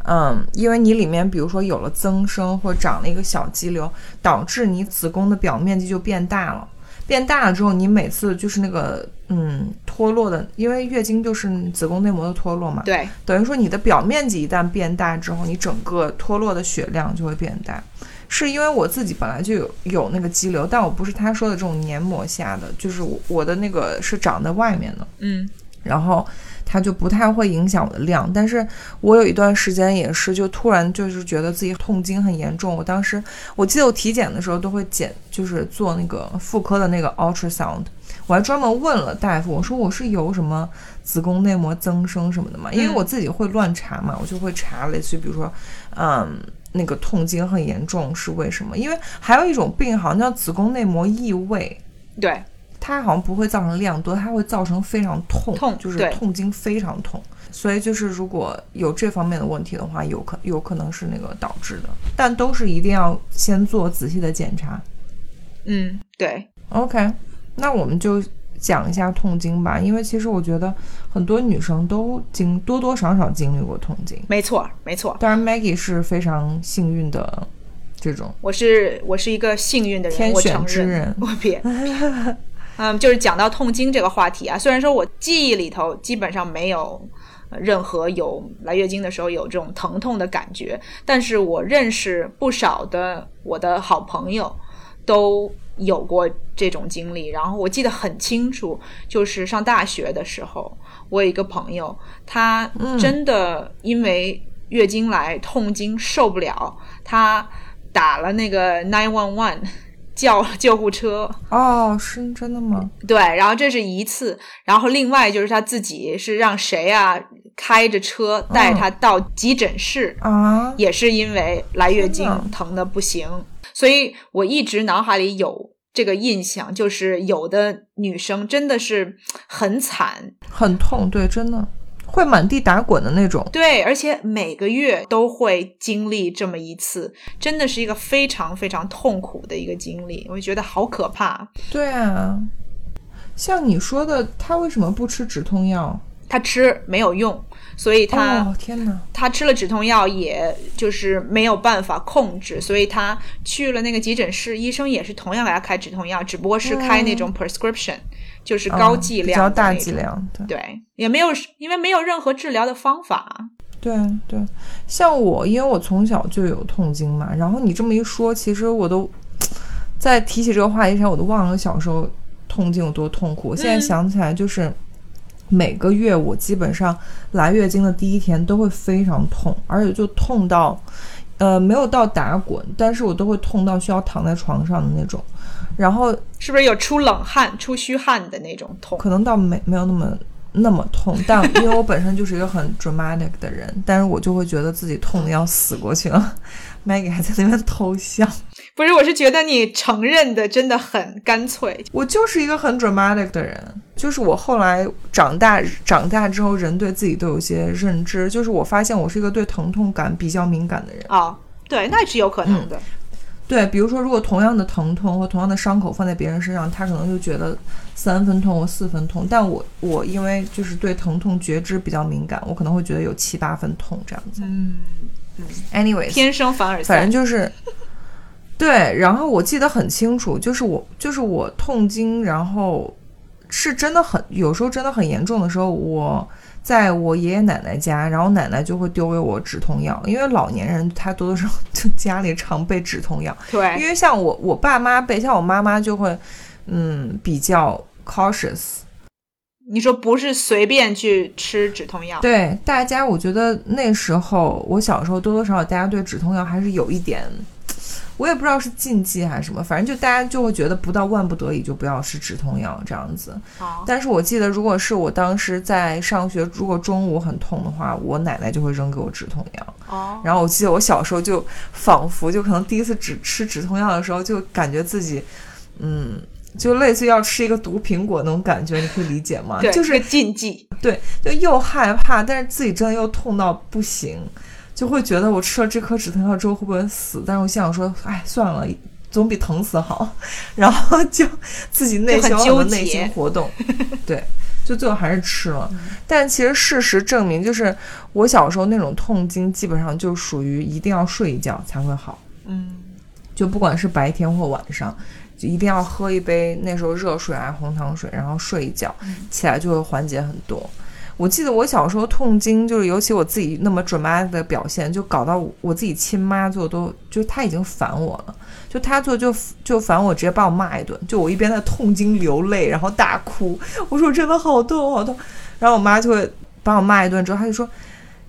嗯，因为你里面比如说有了增生或长了一个小肌瘤，导致你子宫的表面积就变大了。变大了之后，你每次就是那个嗯脱落的，因为月经就是子宫内膜的脱落嘛，对，等于说你的表面积一旦变大之后，你整个脱落的血量就会变大。是因为我自己本来就有有那个肌瘤，但我不是他说的这种黏膜下的，就是我我的那个是长在外面的，嗯然后它就不太会影响我的量。但是我有一段时间也是，就突然就是觉得自己痛经很严重。我当时我记得我体检的时候都会检，就是做那个妇科的那个 ultrasound。我还专门问了大夫，我说我是有什么子宫内膜增生什么的嘛？因为我自己会乱查嘛，我就会查类似于比如说，嗯，那个痛经很严重是为什么？因为还有一种病好像叫子宫内膜异位，对，它好像不会造成量多，它会造成非常痛，痛就是痛经非常痛。所以就是如果有这方面的问题的话，有可有可能是那个导致的，但都是一定要先做仔细的检查。嗯，对，OK，那我们就讲一下痛经吧，因为其实我觉得很多女生都经多多少少经历过痛经。没错，没错。当然，Maggie 是非常幸运的这种我是我是一个幸运的人，天选。之人。我别，嗯，就是讲到痛经这个话题啊，虽然说我记忆里头基本上没有任何有来月经的时候有这种疼痛的感觉，但是我认识不少的我的好朋友都有过这种经历，然后我记得很清楚，就是上大学的时候，我有一个朋友，他真的因为月经来痛经受不了，他打了那个 nine one one 叫 救护车，哦，是真的吗？对，然后这是一次，然后另外就是他自己是让谁啊开着车带他到急诊室，啊，也是因为来月经疼的不行，所以我一直脑海里有这个印象，就是有的女生真的是很惨，很痛，对，真的会满地打滚的那种。对，而且每个月都会经历这么一次，真的是一个非常非常痛苦的一个经历，我就觉得好可怕。对啊，像你说的，他为什么不吃止痛药？他吃没有用，所以他、哦，天哪！他吃了止痛药，也就是没有办法控制，所以他去了那个急诊室，医生也是同样给他开止痛药，只不过是开那种 prescription，、就是高嗯剂比较大剂量，对。对，也没有，因为没有任何治疗的方法。对对，像我，因为我从小就有痛经嘛，然后你这么一说，其实我都在提起这个话题上，我都忘了小时候痛经有多痛苦。我现在嗯想起来，就是每个月我基本上来月经的第一天都会非常痛，而且就痛到，呃，没有到打滚，但是我都会痛到需要躺在床上的那种，然后是不是有出冷汗、出虚汗的那种痛？可能倒没没有那么那么痛，但因为我本身就是一个很 dramatic 的人，但是我就会觉得自己痛的要死过去了。Maggie 还在那边偷笑，不是，我是觉得你承认的真的很干脆。我就是一个很 dramatic 的人，就是我后来长大长大之后，人对自己都有些认知，就是我发现我是一个对疼痛感比较敏感的人。哦，对，那是有可能的。对，比如说，如果同样的疼痛或同样的伤口放在别人身上，他可能就觉得三分痛或四分痛，但我我因为就是对疼痛觉知比较敏感，我可能会觉得有七八分痛这样子。嗯，Anyways，天生凡尔赛。反正就是对，然后我记得很清楚，就是我就是我痛经，然后是真的很有时候真的很严重的时候，我在我爷爷奶奶家，然后奶奶就会丢给我止痛药，因为老年人他多多少少就家里常备止痛药，对因，为像我我爸妈备，像我妈妈就会嗯比较 cautious。你说不是随便去吃止痛药。对大家，我觉得那时候我小时候多多少少大家对止痛药还是有一点，我也不知道是禁忌还是什么，反正就大家就会觉得不到万不得已就不要吃止痛药这样子。哦，但是我记得，如果是我当时在上学，如果中午很痛的话，我奶奶就会扔给我止痛药。哦，然后我记得我小时候就仿佛就可能第一次只吃止痛药的时候，就感觉自己，嗯，就类似要吃一个毒苹果那种感觉，你可以理解吗？对，就是禁忌。对，就又害怕，但是自己真的又痛到不行，就会觉得我吃了这颗止疼药之后会不会死？但是我心想说，哎，算了，总比疼死好。然后就自己内心有很内心活动，对，就最后还是吃了。但其实事实证明，就是我小时候那种痛经，基本上就属于一定要睡一觉才会好。嗯，就不管是白天或晚上，就一定要喝一杯那时候热水啊、红糖水，然后睡一觉，起来就会缓解很多。我记得我小时候痛经，就是尤其我自己那么准妈的表现，就搞到我自己亲妈做都，就她已经烦我了，就她做就就烦我，直接把我骂一顿。就我一边在痛经流泪，然后大哭，我说我真的好痛好痛，然后我妈就会把我骂一顿之后，她就说。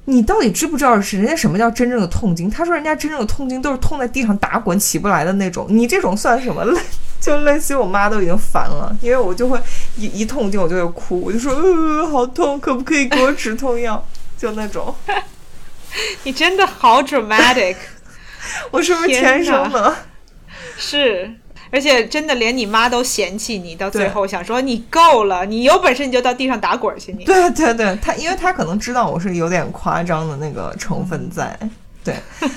你到底知不知道是人家什么叫真正的痛经？他说人家真正的痛经都是痛在地上打滚起不来的那种，你这种算什么？就类似于我妈都已经烦了，因为我就会一一痛经我就会哭，我就说呃好痛，可不可以给我止痛药？就那种，你真的好 dramatic，我是不是天生的？是，而且真的连你妈都嫌弃你，到最后想说你够了，你有本事你就到地上打滚去，你。对对对，他因为他可能知道我是有点夸张的那个成分在，对。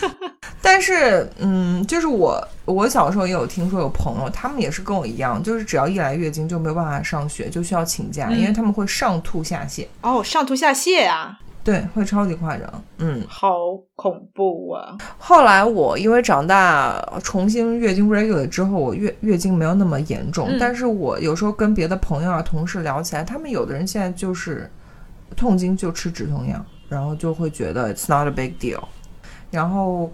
但是，嗯，就是我我小时候也有听说有朋友，他们也是跟我一样，就是只要一来月经就没有办法上学，就需要请假，因为他们会上吐下泻，哦，上吐下泻啊，对，会超级夸张，嗯。好恐怖啊！后来我因为长大重新月经 regular 之后，我月月经没有那么严重，嗯但是我有时候跟别的朋友啊、同事聊起来，他们有的人现在就是痛经就吃止痛药，然后就会觉得 it's not a big deal。然后，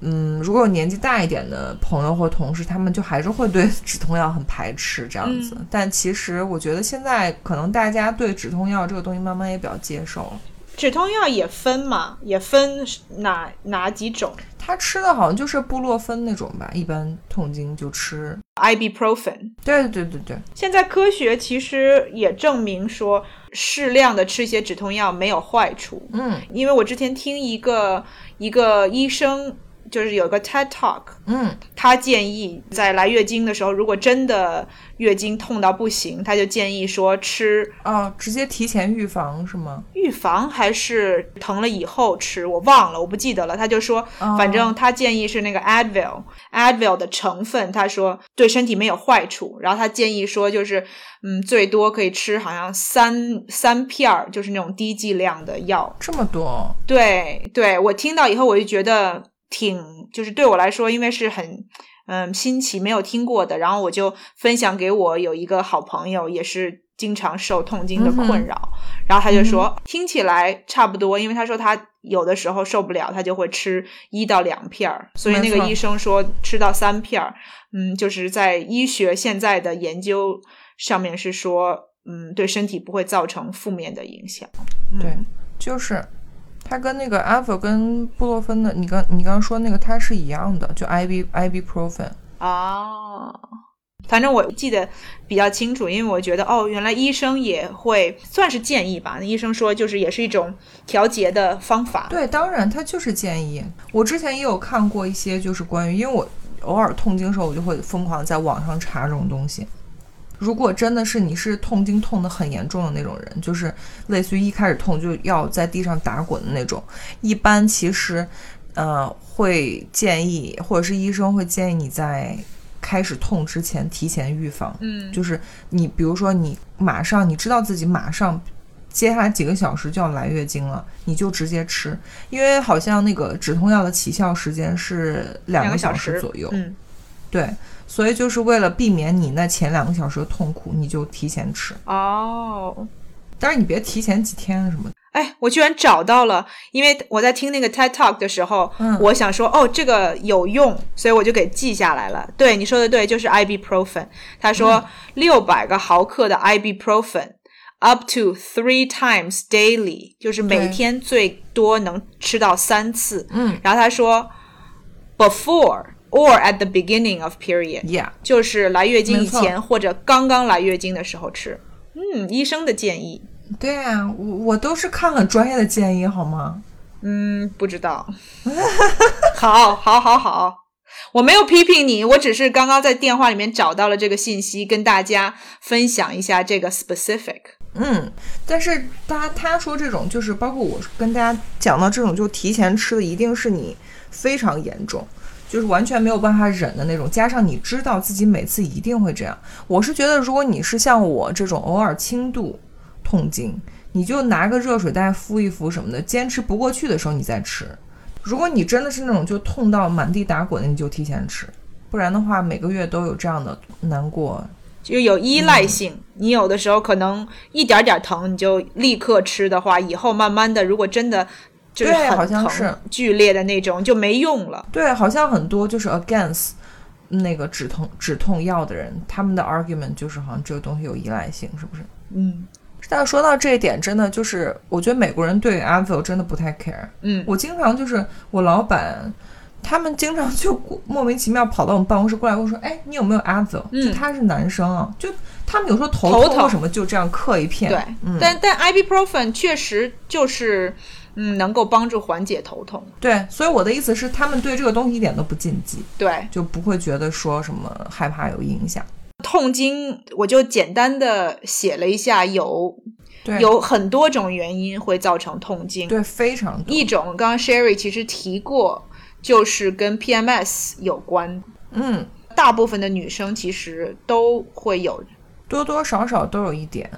嗯，如果有年纪大一点的朋友或同事，他们就还是会对 止痛药很排斥这样子。但其实我觉得现在可能大家对止痛药这个东西慢慢也比较接受了。止痛药也分嘛，也分哪哪几种他吃的好像就是布洛芬那种吧，一般痛经就吃。，ibuprofen。对对对对，现在科学其实也证明说，适量的吃一些止痛药没有坏处。嗯因为我之前听一个一个医生，就是有个 TED Talk，嗯他建议在来月经的时候，如果真的月经痛到不行，他就建议说吃啊，直接提前预防是吗？预防还是疼了以后吃，我忘了，我不记得了。他就说，哦反正他建议是那个 Advil，Advil 的成分，他说对身体没有坏处。然后他建议说，就是嗯，最多可以吃好像三三片儿，就是那种低剂量的药。这么多，对对，我听到以后我就觉得挺，就是对我来说，因为是很嗯新奇，没有听过的，然后我就分享给我有一个好朋友，也是经常受痛经的困扰，然后他就说、听起来差不多，因为他说他有的时候受不了，他就会吃一到两片儿，所以那个医生说吃到三片儿，嗯，就是在医学现在的研究上面是说。嗯，对身体不会造成负面的影响。嗯对，就是它跟那个 Alpha 跟布洛芬的，你刚你刚刚说那个它是一样的，就 IB ibuprofen。哦，反正我记得比较清楚，因为我觉得哦，原来医生也会算是建议吧。那医生说，就是也是一种调节的方法。对，当然它就是建议。我之前也有看过一些，就是关于，因为我偶尔痛经的时候，我就会疯狂在网上查这种东西。如果真的是你是痛经痛得很严重的那种人，就是类似于一开始痛就要在地上打滚的那种，一般其实，呃，会建议或者是医生会建议你在开始痛之前提前预防。嗯，就是你比如说你马上你知道自己马上接下来几个小时就要来月经了，你就直接吃，因为好像那个止痛药的起效时间是两两个小时左右，嗯，对，所以就是为了避免你那前两个小时的痛苦，你就提前吃，哦。但是你别提前几天什么的。哎，我居然找到了，因为我在听那个 TED Talk 的时候，嗯我想说，哦，这个有用，所以我就给记下来了。对，你说的对，就是 ibuprofen。他嗯说六百个毫克的 ibuprofen。Up to three times daily，就是每天最多能吃到三次。嗯然后他说，before or at the beginning of period，，Yeah，就是来月经以前或者刚刚来月经的时候吃。嗯，医生的建议。对啊，我我都是看很专业的建议，好吗？嗯，不知道。好，好，好，好，我没有批评你，我只是刚刚在电话里面找到了这个信息，跟大家分享一下这个 specific。嗯，但是他他说这种就是包括我跟大家讲到这种就提前吃的，一定是你非常严重，就是完全没有办法忍的那种，加上你知道自己每次一定会这样。我是觉得，如果你是像我这种偶尔轻度痛经，你就拿个热水袋敷一敷什么的，坚持不过去的时候你再吃。如果你真的是那种就痛到满地打滚的，你就提前吃，不然的话每个月都有这样的难过。就有依赖性，你有的时候可能一点点疼，你就立刻吃的话，以后慢慢的，如果真的就是对好、像是剧烈的那种，就没用了。对，好像很多就是 against 那个止痛止痛药的人，他们的 argument 就是好像这个东西有依赖性，是不是？嗯但说到这一点，真的就是我觉得美国人对 Advil 真的不太 care。嗯我经常就是我老板。他们经常就莫名其妙跑到我们办公室过来跟我说：“哎，你有没有阿泽？嗯就他是男生啊，就他们有时候头头痛或什么就这样嗑一片。对，嗯，但但 ibuprofen 确实就是嗯能够帮助缓解头痛。对，所以我的意思是，他们对这个东西一点都不禁忌，对，就不会觉得说什么害怕有影响。痛经我就简单的写了一下，有，有很多种原因会造成痛经。对非常多。一种刚刚 Sherry 其实提过，就是跟 PMS 有关。嗯，大部分的女生其实都会有，多多少少都有一点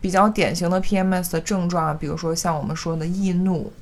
比较典型的 PMS 的症状，比如说像我们说的易怒，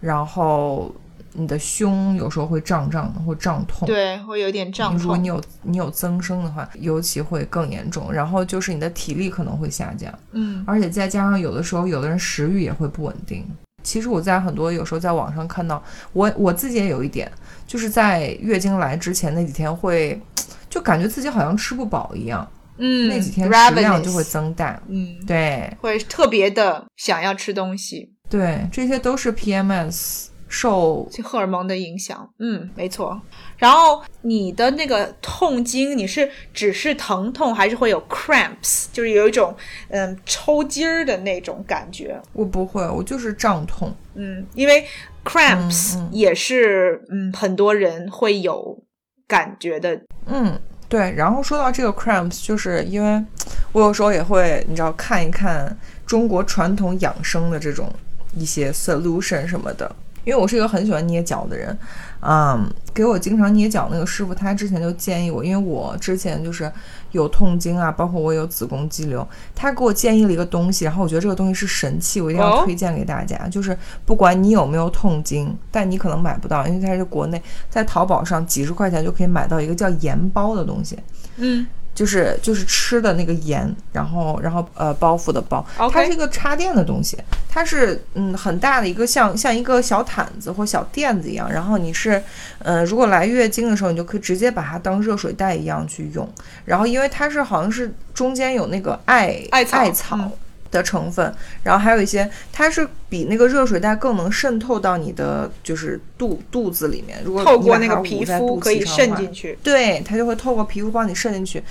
然后你的胸有时候会胀胀的或胀痛。对，会有点胀痛。如果你有你有增生的话，尤其会更严重。然后就是你的体力可能会下降，嗯，而且再加上有的时候有的人食欲也会不稳定。其实我在很多有时候在网上看到，我我自己也有一点，就是在月经来之前那几天会，就感觉自己好像吃不饱一样，嗯，那几天食量就会增大。嗯，对会特别的想要吃东西，对，这些都是 PMS 受荷尔蒙的影响。嗯，没错。然后你的那个痛经，你是只是疼痛，还是会有 cramps，就是有一种嗯抽筋儿的那种感觉？我不会，我就是胀痛。嗯，因为 cramps 嗯嗯也是嗯很多人会有感觉的。嗯，对。然后说到这个 cramps，就是因为我有时候也会，你知道看一看中国传统养生的这种一些 solution 什么的。因为我是一个很喜欢捏脚的人，嗯，给我经常捏脚那个师傅，他之前就建议我，因为我之前就是有痛经啊，包括我有子宫肌瘤，他给我建议了一个东西，然后我觉得这个东西是神器，我一定要哦推荐给大家。就是不管你有没有痛经，但你可能买不到，因为它是国内，在淘宝上几十块钱就可以买到一个叫盐包的东西，嗯就是就是吃的那个盐，然后然后呃包袱的包它是一个插电的东西，它是嗯很大的一个像像一个小毯子或小垫子一样，然后你是呃如果来月经的时候，你就可以直接把它当热水袋一样去用，然后因为它是好像是中间有那个艾艾草艾草嗯的成分，然后还有一些它是比那个热水袋更能渗透到你的就是肚肚子里面，如果透过那个皮肤可以渗进去。对，它就会透过皮肤帮你渗进去。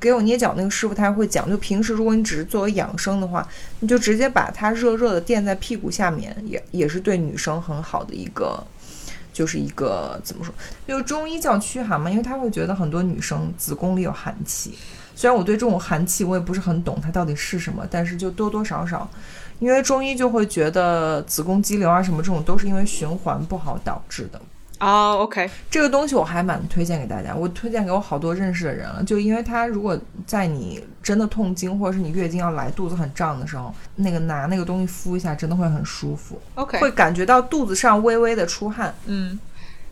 给我捏脚那个师傅他会讲，就平时如果你只是作为养生的话，你就直接把它热热的垫在屁股下面，也也是对女生很好的一个，就是一个怎么说，就是中医叫驱寒嘛，因为他会觉得很多女生子宫里有寒气。虽然我对这种寒气我也不是很懂它到底是什么，但是就多多少少，因为中医就会觉得子宫肌瘤啊什么这种都是因为循环不好导致的。哦，OK，这个东西我还蛮推荐给大家，我推荐给我好多认识的人了。就因为它如果在你真的痛经或者是你月经要来、肚子很胀的时候，那个拿那个东西敷一下，真的会很舒服 OK，会感觉到肚子上微微的出汗。嗯，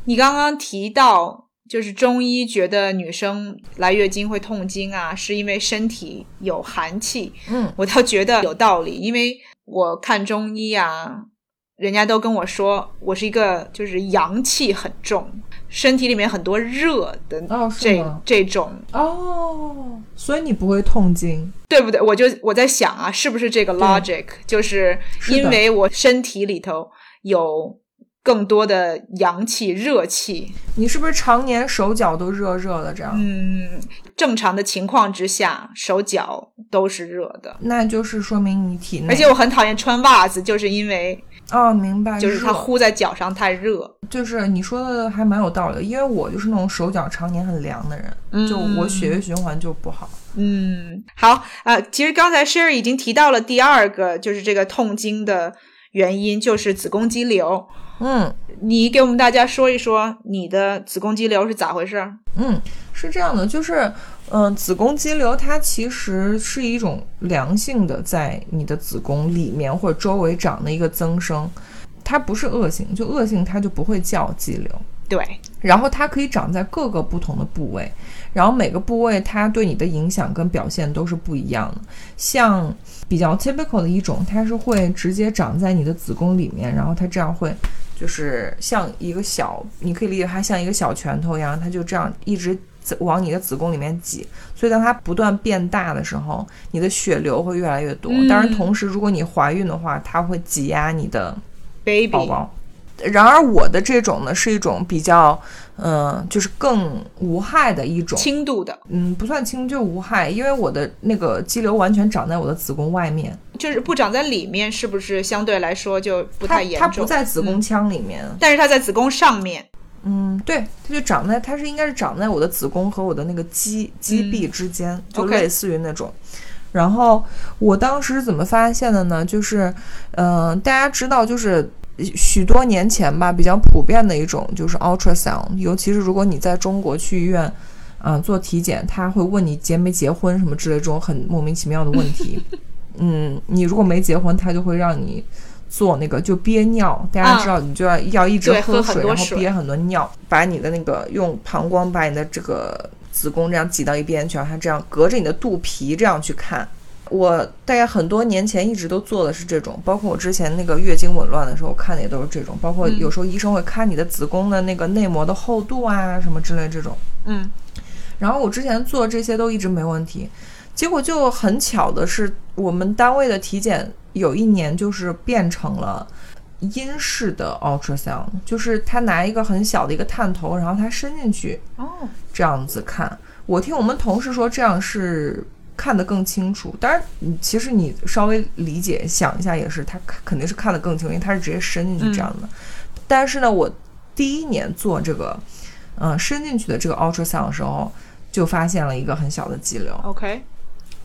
你刚刚提到，就是中医觉得女生来月经会痛经啊，是因为身体有寒气。嗯，我倒觉得有道理，因为我看中医啊，人家都跟我说，我是一个就是阳气很重，身体里面很多热的哦这、吗这种，哦，所以你不会痛经。对不对？我就我在想啊，是不是这个 logic？就是因为我身体里头有更多的阳气、热气，你是不是常年手脚都热热的这样？嗯，正常的情况之下，手脚都是热的。那就是说明你体内，而且我很讨厌穿袜子，就是因为哦，明白，就是它热呼在脚上太热。就是你说的还蛮有道理的，因为我就是那种手脚常年很凉的人，就我血液循环就不好。嗯，好，呃，其实刚才 Sherry 已经提到了第二个，就是这个痛经的原因，就是子宫肌瘤。嗯你给我们大家说一说你的子宫肌瘤是咋回事儿？嗯，是这样的，就是嗯、呃子宫肌瘤它其实是一种良性的在你的子宫里面或者周围长的一个增生，它不是恶性，就恶性它就不会叫肌瘤。对，然后它可以长在各个不同的部位，然后每个部位它对你的影响跟表现都是不一样的。像比较 typical 的一种，它是会直接长在你的子宫里面，然后它这样会就是像一个小，你可以理解它像一个小拳头一样，它就这样一直子往你的子宫里面挤。所以当它不断变大的时候，你的血流会越来越多。嗯当然，同时如果你怀孕的话，它会挤压你的 baby，宝宝。然而我的这种呢是一种比较，嗯、就是更无害的一种，轻度的，嗯，不算轻就无害，因为我的那个肌瘤完全长在我的子宫外面，就是不长在里面，是不是相对来说就不太严重？它不在子宫嗯腔里面，但是它在子宫上面。嗯，对，它就长在，它是应该是长在我的子宫和我的那个肌肌壁之间，就类似于那种。然后我当时怎么发现的呢？就是，呃，大家知道，就是许多年前吧，比较普遍的一种就是 ultrasound，尤其是如果你在中国去医院，啊、做体检，他会问你结没结婚什么之类这种很莫名其妙的问题。嗯，你如果没结婚，他就会让你做那个就憋尿，大家知道，你就要要一直喝水，然后憋很多尿，把你的那个用膀胱把你的这个子宫这样挤到一边去，然后它这样隔着你的肚皮这样去看。我大概很多年前一直都做的是这种，包括我之前那个月经紊乱的时候看的也都是这种，包括嗯有时候医生会看你的子宫的那个内膜的厚度啊什么之类这种。嗯然后我之前做这些都一直没问题，结果就很巧的是，我们单位的体检有一年就是变成了阴式的 ultrasound，就是他拿一个很小的一个探头，然后他伸进去哦，这样子看。我听我们同事说这样是看得更清楚，当然，你其实你稍微理解想一下也是，他肯定是看得更清楚，因为他是直接伸进去这样的。但是呢，我第一年做这个，嗯、伸进去的这个 ultrasound 的时候，就发现了一个很小的肌瘤。，OK，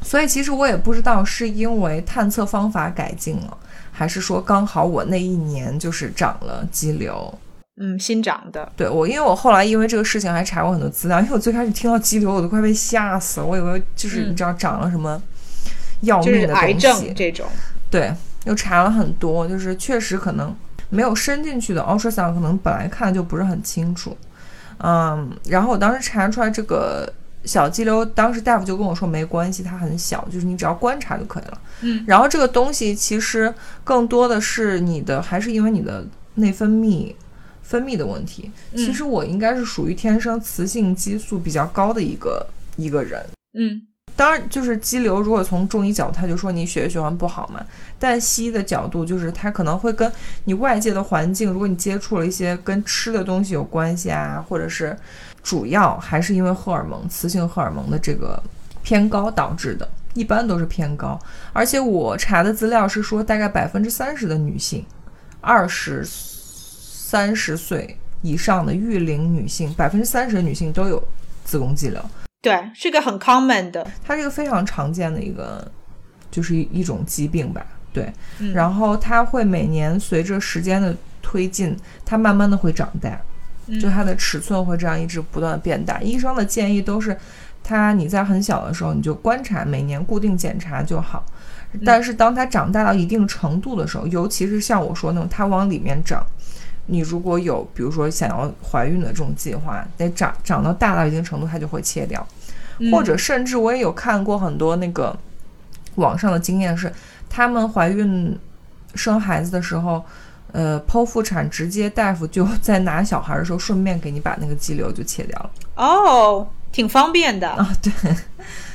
所以其实我也不知道是因为探测方法改进了，还是说刚好我那一年就是长了肌瘤。嗯，新长的，对我，因为我后来因为这个事情还查过很多资料，因为我最开始听到肌瘤，我都快被吓死了，我以为就是嗯你知道长了什么要就是命的东癌症西。这种。对，又查了很多，就是确实可能没有伸进去的 ultrasound 可能本来看就不是很清楚。嗯，然后我当时查出来这个小肌瘤，当时大夫就跟我说没关系，它很小，就是你只要观察就可以了。嗯，然后这个东西其实更多的是你的，还是因为你的内分泌分泌的问题。嗯其实我应该是属于天生雌性激素比较高的一个一个人。嗯当然，就是肌瘤，如果从中医角度，他就说你血液循环不好嘛。但西医的角度，就是它可能会跟你外界的环境，如果你接触了一些跟吃的东西有关系啊，或者是主要还是因为荷尔蒙、雌性荷尔蒙的这个偏高导致的，一般都是偏高。而且我查的资料是说，大概百分之三十的女性，二十三十岁以上的育龄女性，百分之三十的女性都有子宫肌瘤。对，是个很 common 的。它是一个非常常见的一个，就是一一种疾病吧。对，嗯然后它会每年随着时间的推进，它慢慢的会长大，嗯就它的尺寸会这样一直不断的变大。医生的建议都是，它你在很小的时候你就观察，每年固定检查就好。但是当它长大到一定程度的时候，尤其是像我说那种它往里面长，你如果有比如说想要怀孕的这种计划，得长长到大到一定程度，它就会切掉。嗯或者甚至我也有看过很多那个网上的经验是，他们怀孕生孩子的时候，呃，剖腹产直接大夫就在拿小孩的时候，顺便给你把那个肌瘤就切掉了哦，挺方便的，啊，对，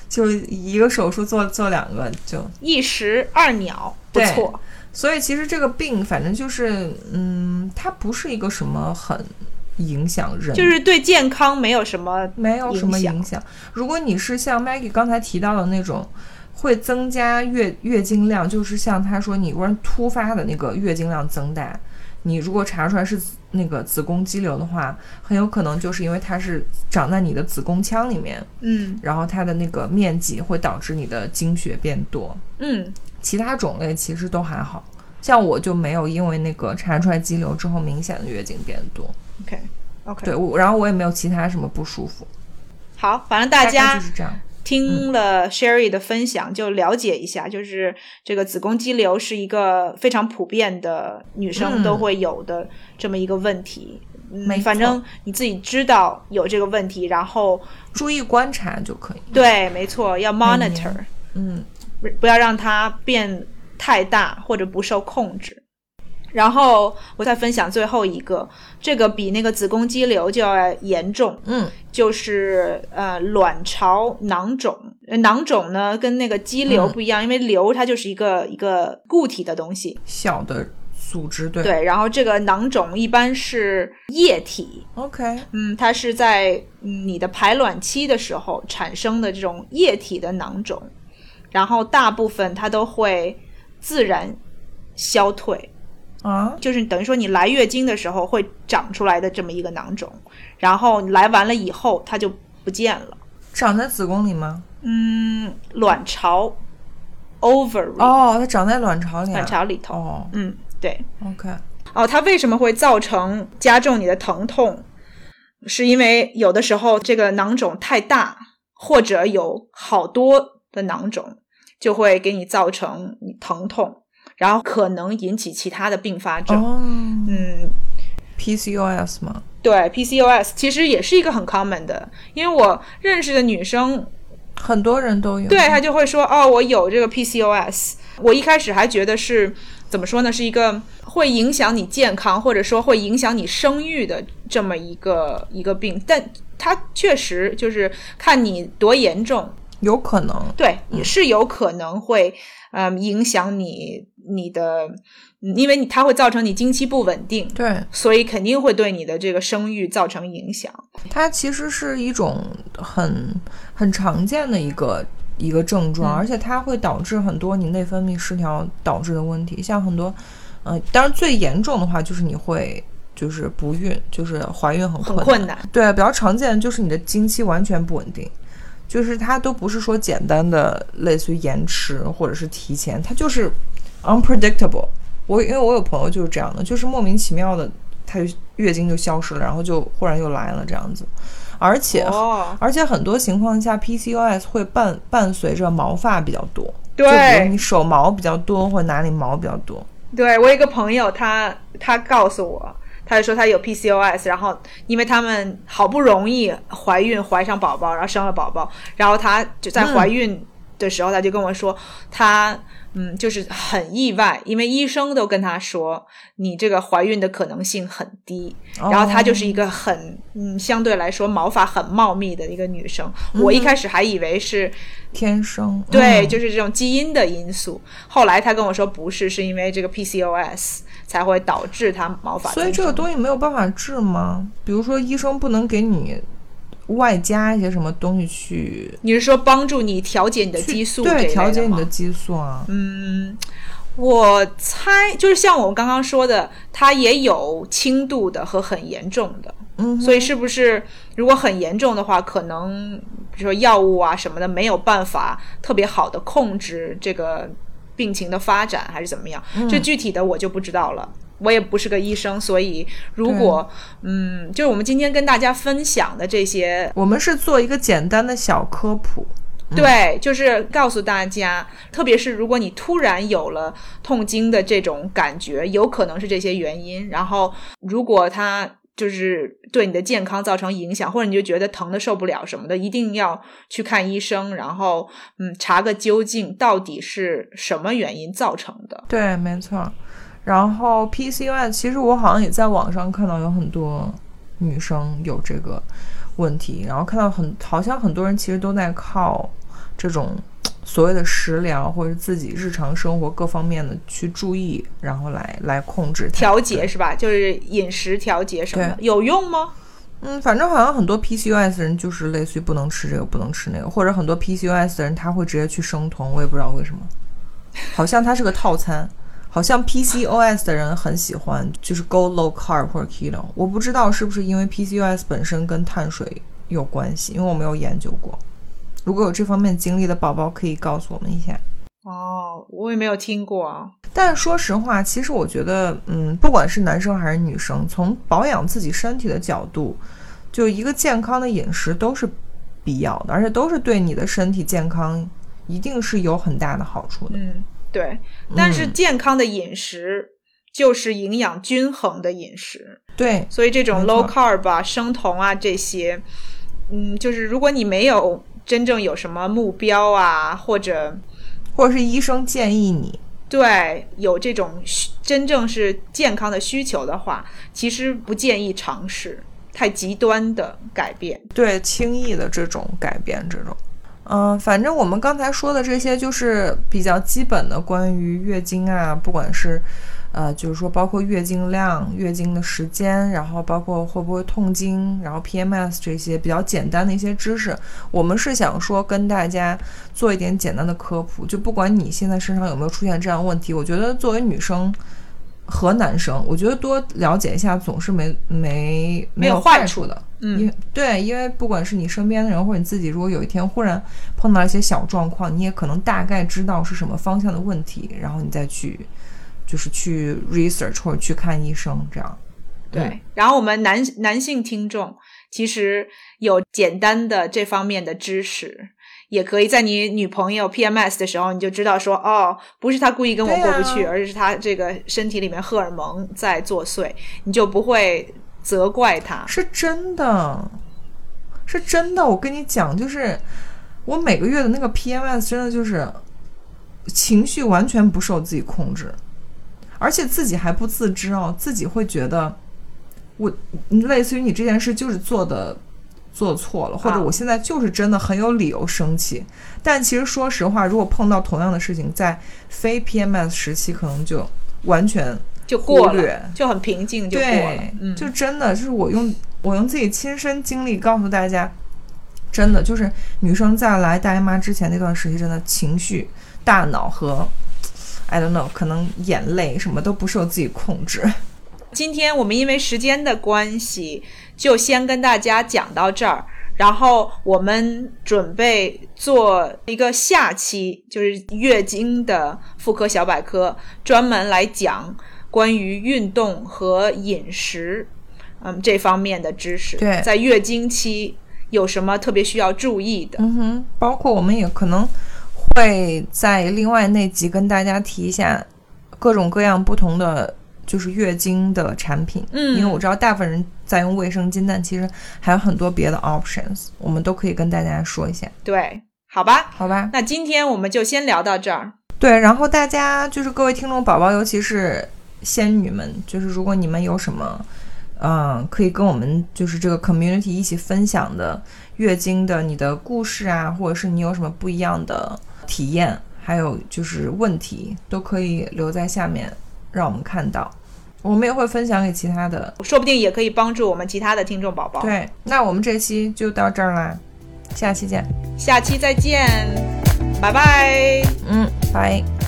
就一个手术做做两个就，一石二鸟，不对错。所以其实这个病反正就是，嗯，它不是一个什么很影响人，就是对健康没有什么没有什么影响。如果你是像 Maggie 刚才提到的那种，会增加月月经量，就是像他说你突然突发的那个月经量增大，你如果查出来是那个子宫肌瘤的话，很有可能就是因为它是长在你的子宫腔里面，嗯然后它的那个面积会导致你的经血变多。嗯其他种类其实都还好，像我就没有因为那个查出来肌瘤之后明显的月经变多。，OK OK，对，我然后我也没有其他什么不舒服，好，反正大家就是这样。听了 Sherry 的分享，就了解一下，就是这个子宫肌瘤是一个非常普遍的女生嗯都会有的这么一个问题。嗯没错反正你自己知道有这个问题，然后注意观察就可以。对，没错，要 monitor，嗯，不不要让它变太大或者不受控制。然后我再分享最后一个，这个比那个子宫肌瘤就要严重，嗯，就是呃卵巢囊肿。呃囊肿呢跟那个肌瘤嗯。不一样，因为瘤它就是一个一个固体的东西，小的组织，对。对，然后这个囊肿一般是液体，，OK，嗯，它是在嗯你的排卵期的时候产生的这种液体的囊肿，然后大部分它都会自然消退，啊，就是等于说你来月经的时候会长出来的这么一个囊肿，然后你来完了以后它就不见了。长在子宫里吗？嗯，卵巢 ovary、哦，它长在卵巢里、啊。卵巢里头，哦嗯，对。，OK，哦，它为什么会造成加重你的疼痛？是因为有的时候这个囊肿太大，或者有好多的囊肿，就会给你造成你疼痛，然后可能引起其他的并发症。哦嗯，，PCOS 吗？对，PCOS 其实也是一个很 common 的，因为我认识的女生很多人都有。对她就会说哦，我有这个 PCOS。我一开始还觉得是怎么说呢，是一个会影响你健康，或者说会影响你生育的这么一个一个病，但它确实就是看你多严重，有可能。对，也是有可能会嗯影响你你的，因为你它会造成你经期不稳定。对，所以肯定会对你的这个生育造成影响。它其实是一种很很常见的一个一个症状，嗯而且它会导致很多你内分泌失调导致的问题，像很多，呃，当然最严重的话就是你会就是不孕，就是怀孕很困难。对，比较常见的就是你的经期完全不稳定，就是它都不是说简单的类似于延迟或者是提前，它就是 unpredictable。我因为我有朋友就是这样的，就是莫名其妙的，他就月经就消失了，然后就忽然又来了这样子，而且、哦，而且很多情况下 PCOS 会伴伴随着毛发比较多，就比对如你手毛比较多或者哪里毛比较多，对我有一个朋友，他他告诉我，他就说他有 PCOS，然后因为他们好不容易怀孕怀上宝宝，然后生了宝宝，然后他就在怀孕的时候，他就跟我说，他嗯就是很意外，因为医生都跟她说你这个怀孕的可能性很低，然后她就是一个很嗯相对来说毛发很茂密的一个女生，我一开始还以为是。天生对，嗯就是这种基因的因素。后来她跟我说不是，是因为这个 PCOS 才会导致她毛发。所以这个东西没有办法治吗？比如说医生不能给你外加一些什么东西去你是说帮助你调节你的激素对，调节你的激素啊。嗯，我猜就是像我们刚刚说的，它也有轻度的和很严重的。嗯，所以是不是如果很严重的话，可能比如说药物啊什么的没有办法特别好的控制这个病情的发展，还是怎么样？这具体的我就不知道了。我也不是个医生，所以如果嗯，就是我们今天跟大家分享的这些我们是做一个简单的小科普。对，就是告诉大家，特别是如果你突然有了痛经的这种感觉，有可能是这些原因。然后，如果它就是对你的健康造成影响，或者你就觉得疼的受不了什么的，一定要去看医生，然后嗯，查个究竟，到底是什么原因造成的。对，没错。然后 PCOS，其实我好像也在网上看到有很多女生有这个问题，然后看到很好像很多人其实都在靠这种所谓的食疗或者自己日常生活各方面的去注意，然后来来控制调节是吧？就是饮食调节什么的，有用吗？嗯，反正好像很多 PCOS 的人就是类似于不能吃这个，不能吃那个，或者很多 PCOS 的人他会直接去生酮，我也不知道为什么，好像它是个套餐，好像 PCOS 的人很喜欢就是 go low carb 或者 keto，我不知道是不是因为 PCOS 本身跟碳水有关系，因为我没有研究过。如果有这方面经历的宝宝，可以告诉我们一下。哦，我也没有听过啊。但说实话，其实我觉得，嗯，不管是男生还是女生，从保养自己身体的角度，就一个健康的饮食都是必要的，而且都是对你的身体健康一定是有很大的好处的。嗯，对。但是嗯健康的饮食就是营养均衡的饮食。对，所以这种 low carb 啊、生酮啊这些，嗯，就是如果你没有真正有什么目标啊，或者或者是医生建议你，对有这种需真正是健康的需求的话，其实不建议尝试太极端的改变。对轻易的这种改变，这种，嗯、反正我们刚才说的这些就是比较基本的关于月经啊，不管是呃，就是说包括月经量、月经的时间，然后包括会不会痛经，然后 PMS 这些比较简单的一些知识，我们是想说跟大家做一点简单的科普。就不管你现在身上有没有出现这样问题，我觉得作为女生和男生，我觉得多了解一下总是没没没有有坏处的。嗯因对，因为不管是你身边的人或者你自己，如果有一天忽然碰到一些小状况，你也可能大概知道是什么方向的问题，然后你再去就是去 research 或者去看医生，这样。对，然后我们男男性听众其实有简单的这方面的知识，也可以在你女朋友 PMS 的时候，你就知道说，哦，不是她故意跟我过不去，啊而是她这个身体里面荷尔蒙在作祟，你就不会责怪她。是真的，是真的。我跟你讲，就是我每个月的那个 PMS 真的就是情绪完全不受自己控制，而且自己还不自知哦，自己会觉得我类似于你这件事就是做的做错了，或者啊我现在就是真的很有理由生气。但其实说实话，如果碰到同样的事情，在非 PMS 时期，可能就完全就过了，就很平静就过了。，嗯，就真的就是我用我用自己亲身经历告诉大家，真的就是女生在来大姨妈之前那段时期，真的情绪、大脑和 I don't know，可能眼泪什么都不受自己控制。今天我们因为时间的关系，就先跟大家讲到这儿。然后我们准备做一个下期，就是月经的妇科小百科，专门来讲关于运动和饮食，嗯这方面的知识。对在月经期有什么特别需要注意的？嗯哼，包括我们也可能会在另外那集跟大家提一下各种各样不同的就是月经的产品，嗯因为我知道大部分人在用卫生巾，但其实还有很多别的 options，我们都可以跟大家说一下，对，好吧。好吧？那今天我们就先聊到这儿。对，然后大家就是各位听众宝宝，尤其是仙女们，就是如果你们有什么，嗯，可以跟我们就是这个 community 一起分享的月经的你的故事啊，或者是你有什么不一样的体验，还有就是问题，都可以留在下面让我们看到，我们也会分享给其他的。说不定也可以帮助我们其他的听众宝宝。，对，那我们这期就到这儿啦，下期见，下期再见，拜拜。嗯，拜。